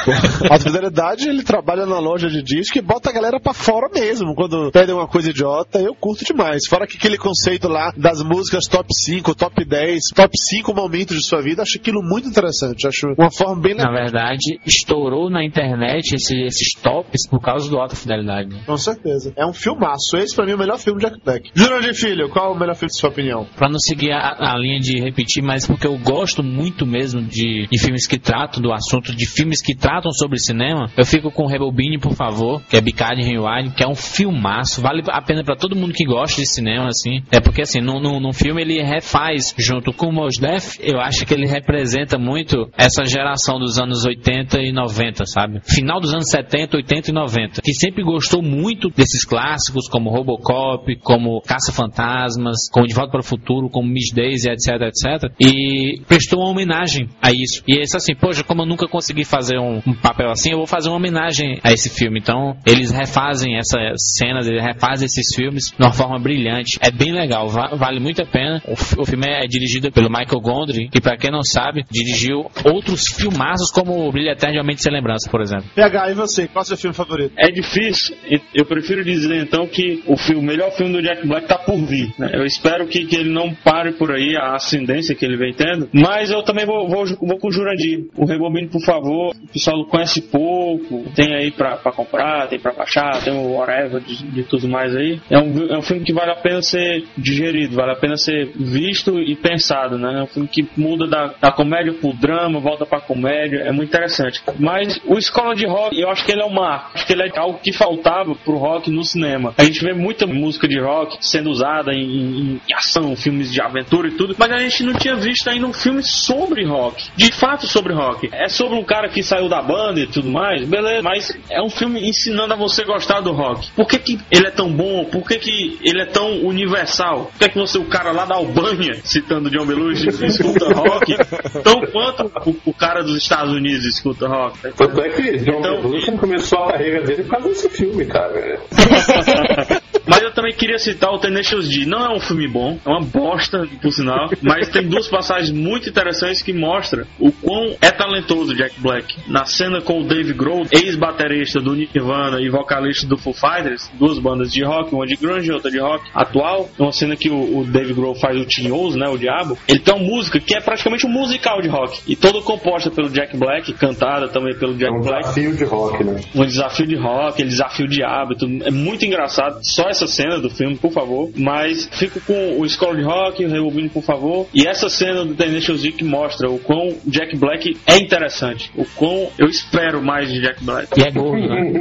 Alta [LAUGHS] Fidelidade, ele trabalha na loja de disco e bota a galera pra fora mesmo. Quando pedem uma coisa idiota, eu curto demais. Fora que aquele conceito lá das músicas top 5, top 10, top 5 momentos de sua vida, acho aquilo muito interessante. Acho uma forma bem legal. Na verdade, estourou na internet esse- esses tops por causa do Alta Fidelidade. Com certeza. É um filmaço. Esse pra mim é o melhor filme de Jack Black. Jurandir Filho, qual é o melhor filme de sua opinião? Pra não seguir a, a linha de repetir, mas porque eu gosto muito mesmo de, de filmes que tratam do assunto, de filmes que tratam sobre cinema, eu fico com Rebobine, por favor, que é Bicard Rewind, que é um filmaço, vale a pena pra todo mundo que gosta de cinema, assim. É porque, assim, no, no, no filme ele refaz, junto com o Mos Def, eu acho que ele representa muito essa geração dos anos 80 e 90, sabe? Final dos anos 70, 80 e 90, que sempre gostou muito desses clássicos, como Robocop, como Caça-Fantasmas, como De Volta para o Futuro, como Miss Daisy, etc, etc. E prestou uma homenagem a isso. E esse assim, poxa, como eu nunca consegui fazer um, um papel assim, eu vou fazer uma homenagem a esse filme. Então, eles refazem essas cenas, eles refazem esses filmes de uma forma brilhante. É bem legal, va- vale muito a pena. O, o filme é dirigido pelo Michael Gondry, que pra quem não sabe, dirigiu outros filmaços como o Brilho Eterno de Uma Mente Sem Lembrança, por exemplo. PH, e você? Qual é o seu filme favorito? É difícil. Eu prefiro dizer então que o, filme, o melhor filme do Jack Black tá por vir. né? Eu espero que, que ele não pare por aí a ascendência que ele vem tendo. Mas eu também vou, vou, vou com o Jurandir. O Rebobine, por favor. O pessoal conhece pouco. Tem aí pra, pra comprar, tem pra baixar, tem o whatever de, de tudo mais aí. É um, é um filme que vale a pena ser digerido, vale a pena ser visto e pensado, né? É um filme que muda da, da comédia pro drama, volta pra comédia. É muito interessante. Mas o Escola de Rock, eu acho que ele é um marco. Acho que ele é algo que faltava pro rock no cinema. A gente vê muita música de rock sendo usada em, em- em ação, filmes de aventura e tudo, mas a gente não tinha visto ainda um filme sobre rock. De fato sobre rock. É sobre um cara que saiu da banda e tudo mais, beleza, mas é um filme ensinando a você gostar do rock. Por que, que ele é tão bom? Por que, que ele é tão universal? Por que, que você, o cara lá da Albânia, citando John Belushi, [LAUGHS] escuta rock? Tão quanto o, o cara dos Estados Unidos escuta rock? Tanto é que John Então- Belushi começou a carreira dele por causa desse filme, cara. [LAUGHS] Mas eu também queria citar o Tenacious D. Não é um filme bom, é uma bosta, por sinal, mas tem duas passagens muito interessantes que mostram o quão é talentoso Jack Black. Na cena com o Dave Grohl, ex-baterista do Nirvana e vocalista do Foo Fighters, duas bandas de rock, uma de grunge e outra de rock atual, é uma cena que o, o Dave Grohl faz o Tinhoso, né, o Diabo. Ele tem uma música que é praticamente um musical de rock, e toda composta pelo Jack Black, cantada também pelo Jack É um Black desafio de rock, né? um desafio de rock, ele desafio de diabo tudo. É muito engraçado. Só essa cena do filme, por favor. Mas fico com o Escola de Rock, o Rebobine, por favor. E essa cena do Tenacious D que mostra o quão Jack Black é interessante. O quão eu espero mais de Jack Black. E é gordo, né?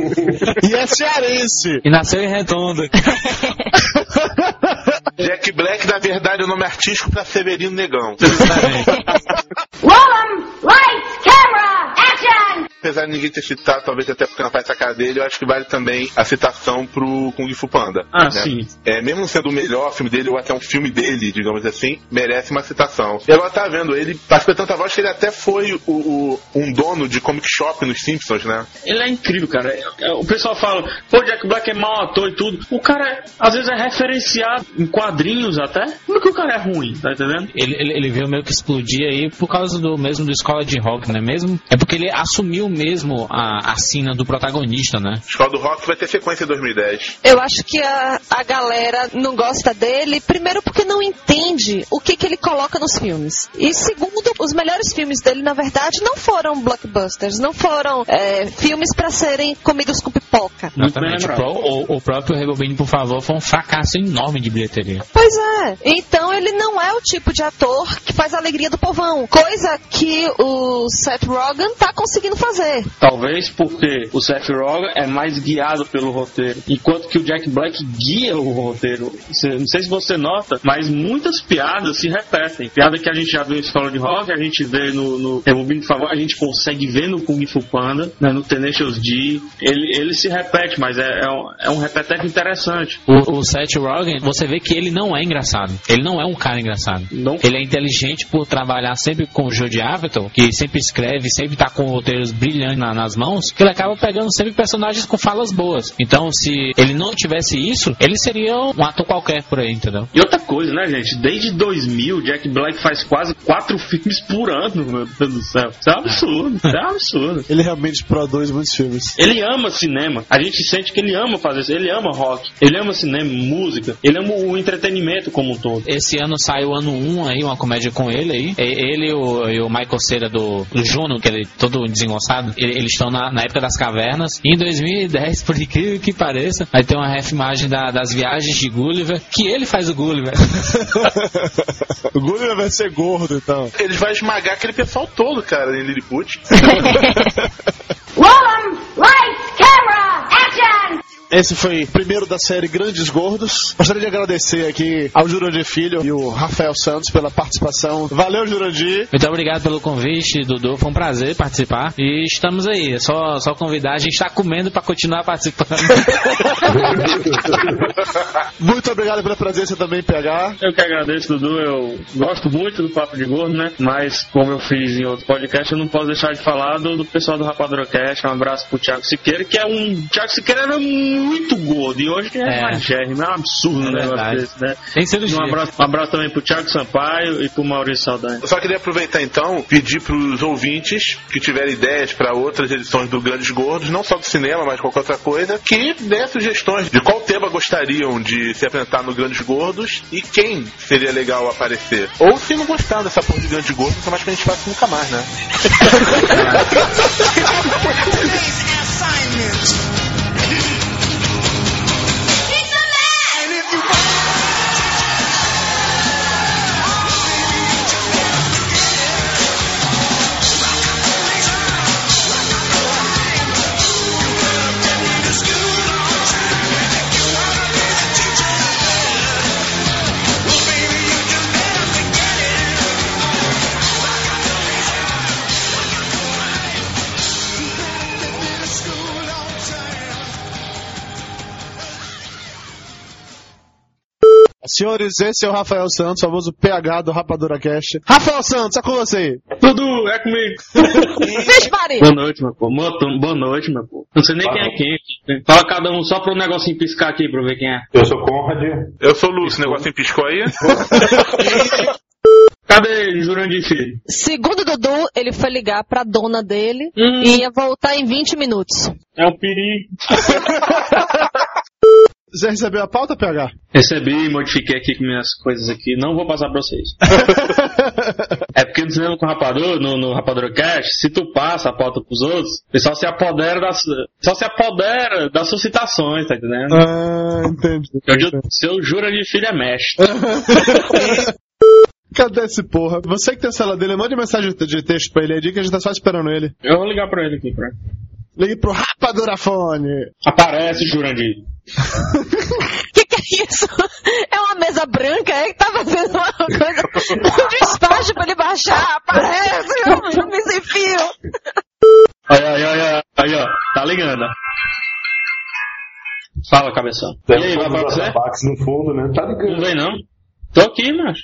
[LAUGHS] E é cearense! E nasceu em Redondo. [LAUGHS] Jack Black, na verdade, é o nome artístico pra Severino Negão. [LAUGHS] Lights, camera, action! Apesar de ninguém ter citado, talvez até porque não faz essa cara dele, eu acho que vale também a citação pro Kung Fu Panda. Ah, né? sim. É, mesmo sendo o melhor filme dele, ou até um filme dele, digamos assim, merece uma citação. E agora tá vendo, ele participa tanta voz que ele até foi o, o- um dono de comic shop nos Simpsons, né? Ele é incrível, cara. O pessoal fala, pô, Jack Black é mau ator e tudo. O cara, às vezes, é referenciado em quadrinhos até. Como é que o cara é ruim, tá entendendo? Ele, ele, ele veio meio que explodir aí por causa do mesmo do Escola de Rock, né? Mesmo, é porque ele assumiu mesmo a, a sina do protagonista, né? Escola do Rock vai ter sequência em 2010. Eu acho que a, a galera não gosta dele, primeiro porque não entende o que, que ele coloca nos filmes. E segundo, os melhores filmes dele, na verdade, não foram blockbusters, não foram é, filmes pra serem comidos com pipoca. Exatamente. O, pró- o, o próprio Rebobine, por favor, foi um fracasso enorme de bilheteria. Pois é. Então ele não é o tipo de ator que faz a alegria do povão. Coisa que o Seth Rogen tá conseguindo fazer. Talvez porque o Seth Rogen é mais guiado pelo roteiro, enquanto que o Jack Black guia o roteiro. Não sei se você nota, mas muitas piadas se repetem. Piada que a gente já viu em Escola de Rock, a gente vê no, no Rebobine, por favor, a gente consegue ver no Kung Fu Panda, né, no Tenacious D. Ele, ele se repete, mas é, é um, é um repeteco interessante. O, o Seth Rogen, você vê que ele não é engraçado. Ele não é um cara engraçado. Ele é inteligente por trabalhar sempre com o Jodie Apatow, que sempre escreve, sempre tá com roteiros brilhantes na- nas mãos, que ele acaba pegando sempre personagens com falas boas. Então, se ele não tivesse isso, ele seria um ator qualquer por aí, entendeu? E outra coisa, né, gente? Desde 2000, Jack Black faz quase quatro filmes por ano, meu Deus do céu. Isso é um absurdo, isso é um absurdo. Ele realmente produz muitos filmes. Ele ama cinema. A gente sente que ele ama fazer isso. Ele ama rock. Ele ama cinema, música. Ele ama o entretenimento como um todo. Esse ano saiu ano 1 aí, uma comédia com ele aí. E- Ele e o, e o Michael Cera do, do Juno, que ele todo desengonçado, ele- eles estão na, na época das cavernas. E em 2010, por incrível que pareça, vai ter uma refimagem da- das viagens de Gulliver, que ele faz o Gulliver. [LAUGHS] o Gulliver vai ser gordo, então. Ele vai esmagar aquele pessoal todo, cara, em Lilliput. [LAUGHS] Roll 'em! Esse foi o primeiro da série Grandes Gordos. Gostaria de agradecer aqui ao Jurandir Filho e o Rafael Santos pela participação. Valeu, Jurandir. Muito obrigado pelo convite, Dudu. Foi um prazer participar. E estamos aí. É só, só convidar. A gente está comendo para continuar participando. [LAUGHS] Muito obrigado pela presença também, PH. Eu que agradeço, Dudu. Eu gosto muito do Papo de Gordo, né? Mas, como eu fiz em outro podcast, eu não posso deixar de falar do, do pessoal do Rapadrocast. Um abraço pro Thiago Siqueira, que é um. Thiago Siqueira era muito gordo. E hoje é, É. magérrimo. É um absurdo um É negócio verdade. desse, né? Tem cirurgia. Um abraço, um abraço também pro Thiago Sampaio e pro Maurício Saldanha. Eu só queria aproveitar então, pedir pros ouvintes que tiverem ideias para outras edições do Grandes Gordos, não só do cinema, mas qualquer outra coisa, que dê sugestões de qual tema gostariam de se apresentar no Grandes Gordos e quem seria legal aparecer. Ou se não gostar dessa porra de Grandes Gordos, não mais que a gente faça nunca mais, né? [LAUGHS] [LAUGHS] Senhores, esse é o Rafael Santos, famoso PH do Rapadura Cast. Rafael Santos, é com você aí. Dudu, é comigo. Vixe, Maria. Boa noite, meu pô. Boa, noite, meu pô. Não sei nem quem é quem aqui. Fala cada um só pra um negocinho piscar aqui pra ver quem é. Eu sou Conrad. Eu sou o Lúcio, negocinho piscou aí. [LAUGHS] Cadê ele, Jurandir Filho? Segundo o Dudu, ele foi ligar pra dona dele e ia voltar em 20 minutos. É o perigo. [LAUGHS] Você recebeu a pauta, PH? Recebi, modifiquei aqui com minhas coisas aqui. Não vou passar pra vocês. [LAUGHS] é porque no cinema com o Rapador, no, no Rapador Cast, se tu passa a pauta pros outros, o pessoal se apodera das, só se apodera das suas citações, tá entendendo? Ah, entendi. Eu, seu jura de filho é mestre. [LAUGHS] Cadê esse porra? Você que tem a sala dele, mande mensagem de texto pra ele aí, que a gente tá só esperando ele. Eu vou ligar pra ele aqui, pra Ligue pro Rapadurafone. Aparece, Jurandir. [LAUGHS] Que que é isso? É uma mesa branca, é que tá fazendo uma coisa, um despacho pra ele baixar, aparece, eu me sem fio. Ai, ai, ai, ai, Tá ligando. Fala, cabeção. E aí, vai pra você? No fundo, né? Tá ligando. Não vem não? Tô aqui, macho.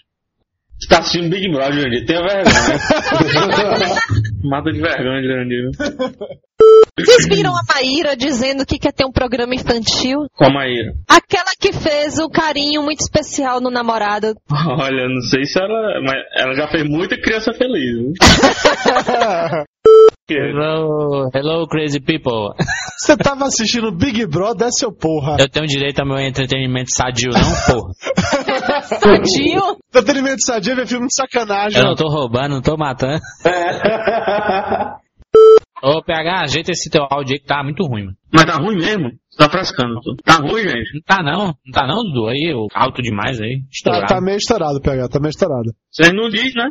Você tá assistindo Big Brother, Jurandir. Tenha vergonha. [LAUGHS] Mata de vergonha, Jurandir. Vocês viram a Maíra dizendo que quer ter um programa infantil? A Maíra. Aquela que fez um carinho muito especial no namorado. Olha, não sei se ela. Mas ela já fez muita criança feliz. viu? [LAUGHS] Hello, hello, crazy people. Você tava assistindo Big Brother, é seu porra. Eu tenho direito ao meu entretenimento sadio, não, porra. [LAUGHS] Sadio? Entretenimento sadio é ver filme de sacanagem. Eu não tô roubando, não tô matando. [LAUGHS] Ô, PH, ajeita esse teu áudio aí que tá muito ruim, mano. Mas tá ruim mesmo? Você tá frescando. tu. Tá ruim, gente? Não tá não, não tá não, Dudu. Aí, alto demais aí, Tá, estourado. tá meio estourado, PH, tá meio estourado. Vocês não dizem, né?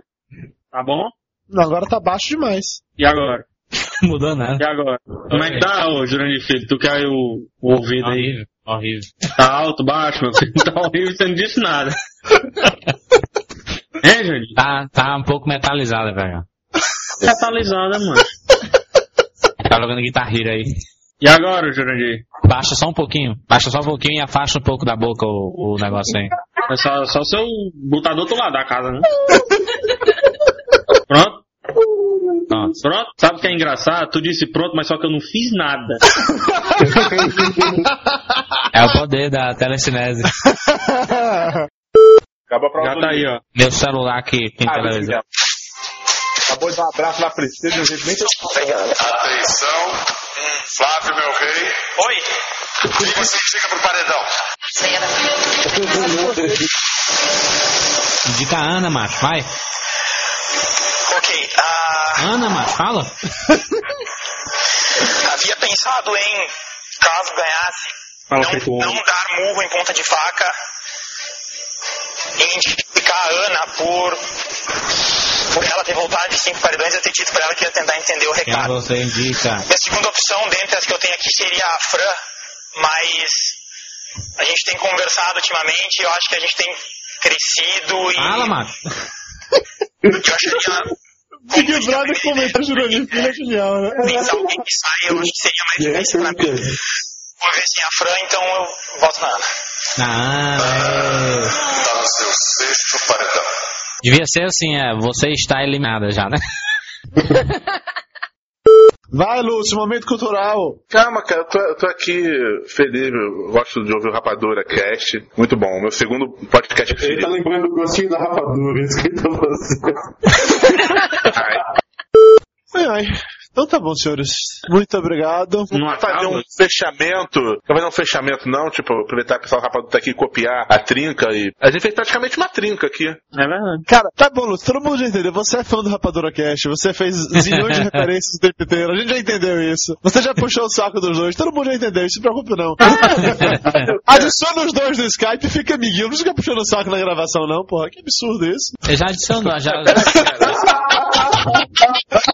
Tá bom? Não, agora tá baixo demais. E agora? [LAUGHS] Mudou nada. E agora? Como é que tá, ô Jurandir Filho? Tu quer o, o ouvido aí? Horrível, horrível. Tá alto, baixo, meu filho? Tá horrível, você não disse nada. [LAUGHS] É, Jurandir? Tá, tá um pouco metalizada, PH. Catalisada, mano. Tá jogando guitarreira aí. E agora, Jurandir? Baixa só um pouquinho. Baixa só um pouquinho e afasta um pouco da boca o, o negócio aí. É só, só se eu botar do outro lado da casa, né? Pronto? Pronto. Pronto? Sabe o que é engraçado? Tu disse pronto, mas só que eu não fiz nada. É o poder da telecinese. Acabou pra Já tá aí, ó. Meu celular que tem Ah, televisão. Acabou de dar um abraço na de um jeito bem Atenção, Flávio, meu rei. Oi. Diga se fica pro paredão. Indica a Ana, macho, vai. Ok, ah, Ana, macho, fala. [LAUGHS] havia pensado em, caso ganhasse, não, homem. não dar murro em ponta de faca, em indicar a Ana por, por ela ter voltado de cinco paredões, eu ter dito pra ela que ia tentar entender o Quem recado. você indica? Minha segunda opção, dentre as que eu tenho aqui, seria a Fran, mas a gente tem conversado ultimamente, eu acho que a gente tem crescido e Fala, macho. eu acharia Big Brother comentar Jurandir Filho é genial, né? pensar alguém que saia, eu acho que seria mais difícil pra mim. Vou ver sem a Fran, então eu voto na Ana. Ana. é. Tá no seu sexto paredão. Devia ser assim, é, você está eliminada já, né? [LAUGHS] Vai, Lúcio, momento cultural. Calma, cara, eu tô, eu tô aqui feliz, eu gosto de ouvir o Rapadura Cast. Muito bom, meu segundo podcast Ele tá preferido. lembrando o gostinho da rapadura, isso que ele tá fazendo. Ai, ai. Então tá bom, senhores. Muito obrigado. Não Vamos fazer um fechamento. Não um fechamento, não. Tipo, aproveitar que o pessoal do Rapadura tá aqui e copiar a trinca. E... A gente fez praticamente uma trinca aqui. É verdade. Cara, tá bom, Lúcio, todo mundo já entendeu. Você é fã do Rapadura Cast, você fez zilhões de [LAUGHS] referências o tempo inteiro, a gente já entendeu isso. Você já puxou o saco dos dois, todo mundo já entendeu, não se preocupe não. [LAUGHS] Adiciona os dois no Skype e fica amiguinho, não fica puxando o saco na gravação não, porra, que absurdo isso. Eu já adicionou, já. [LAUGHS]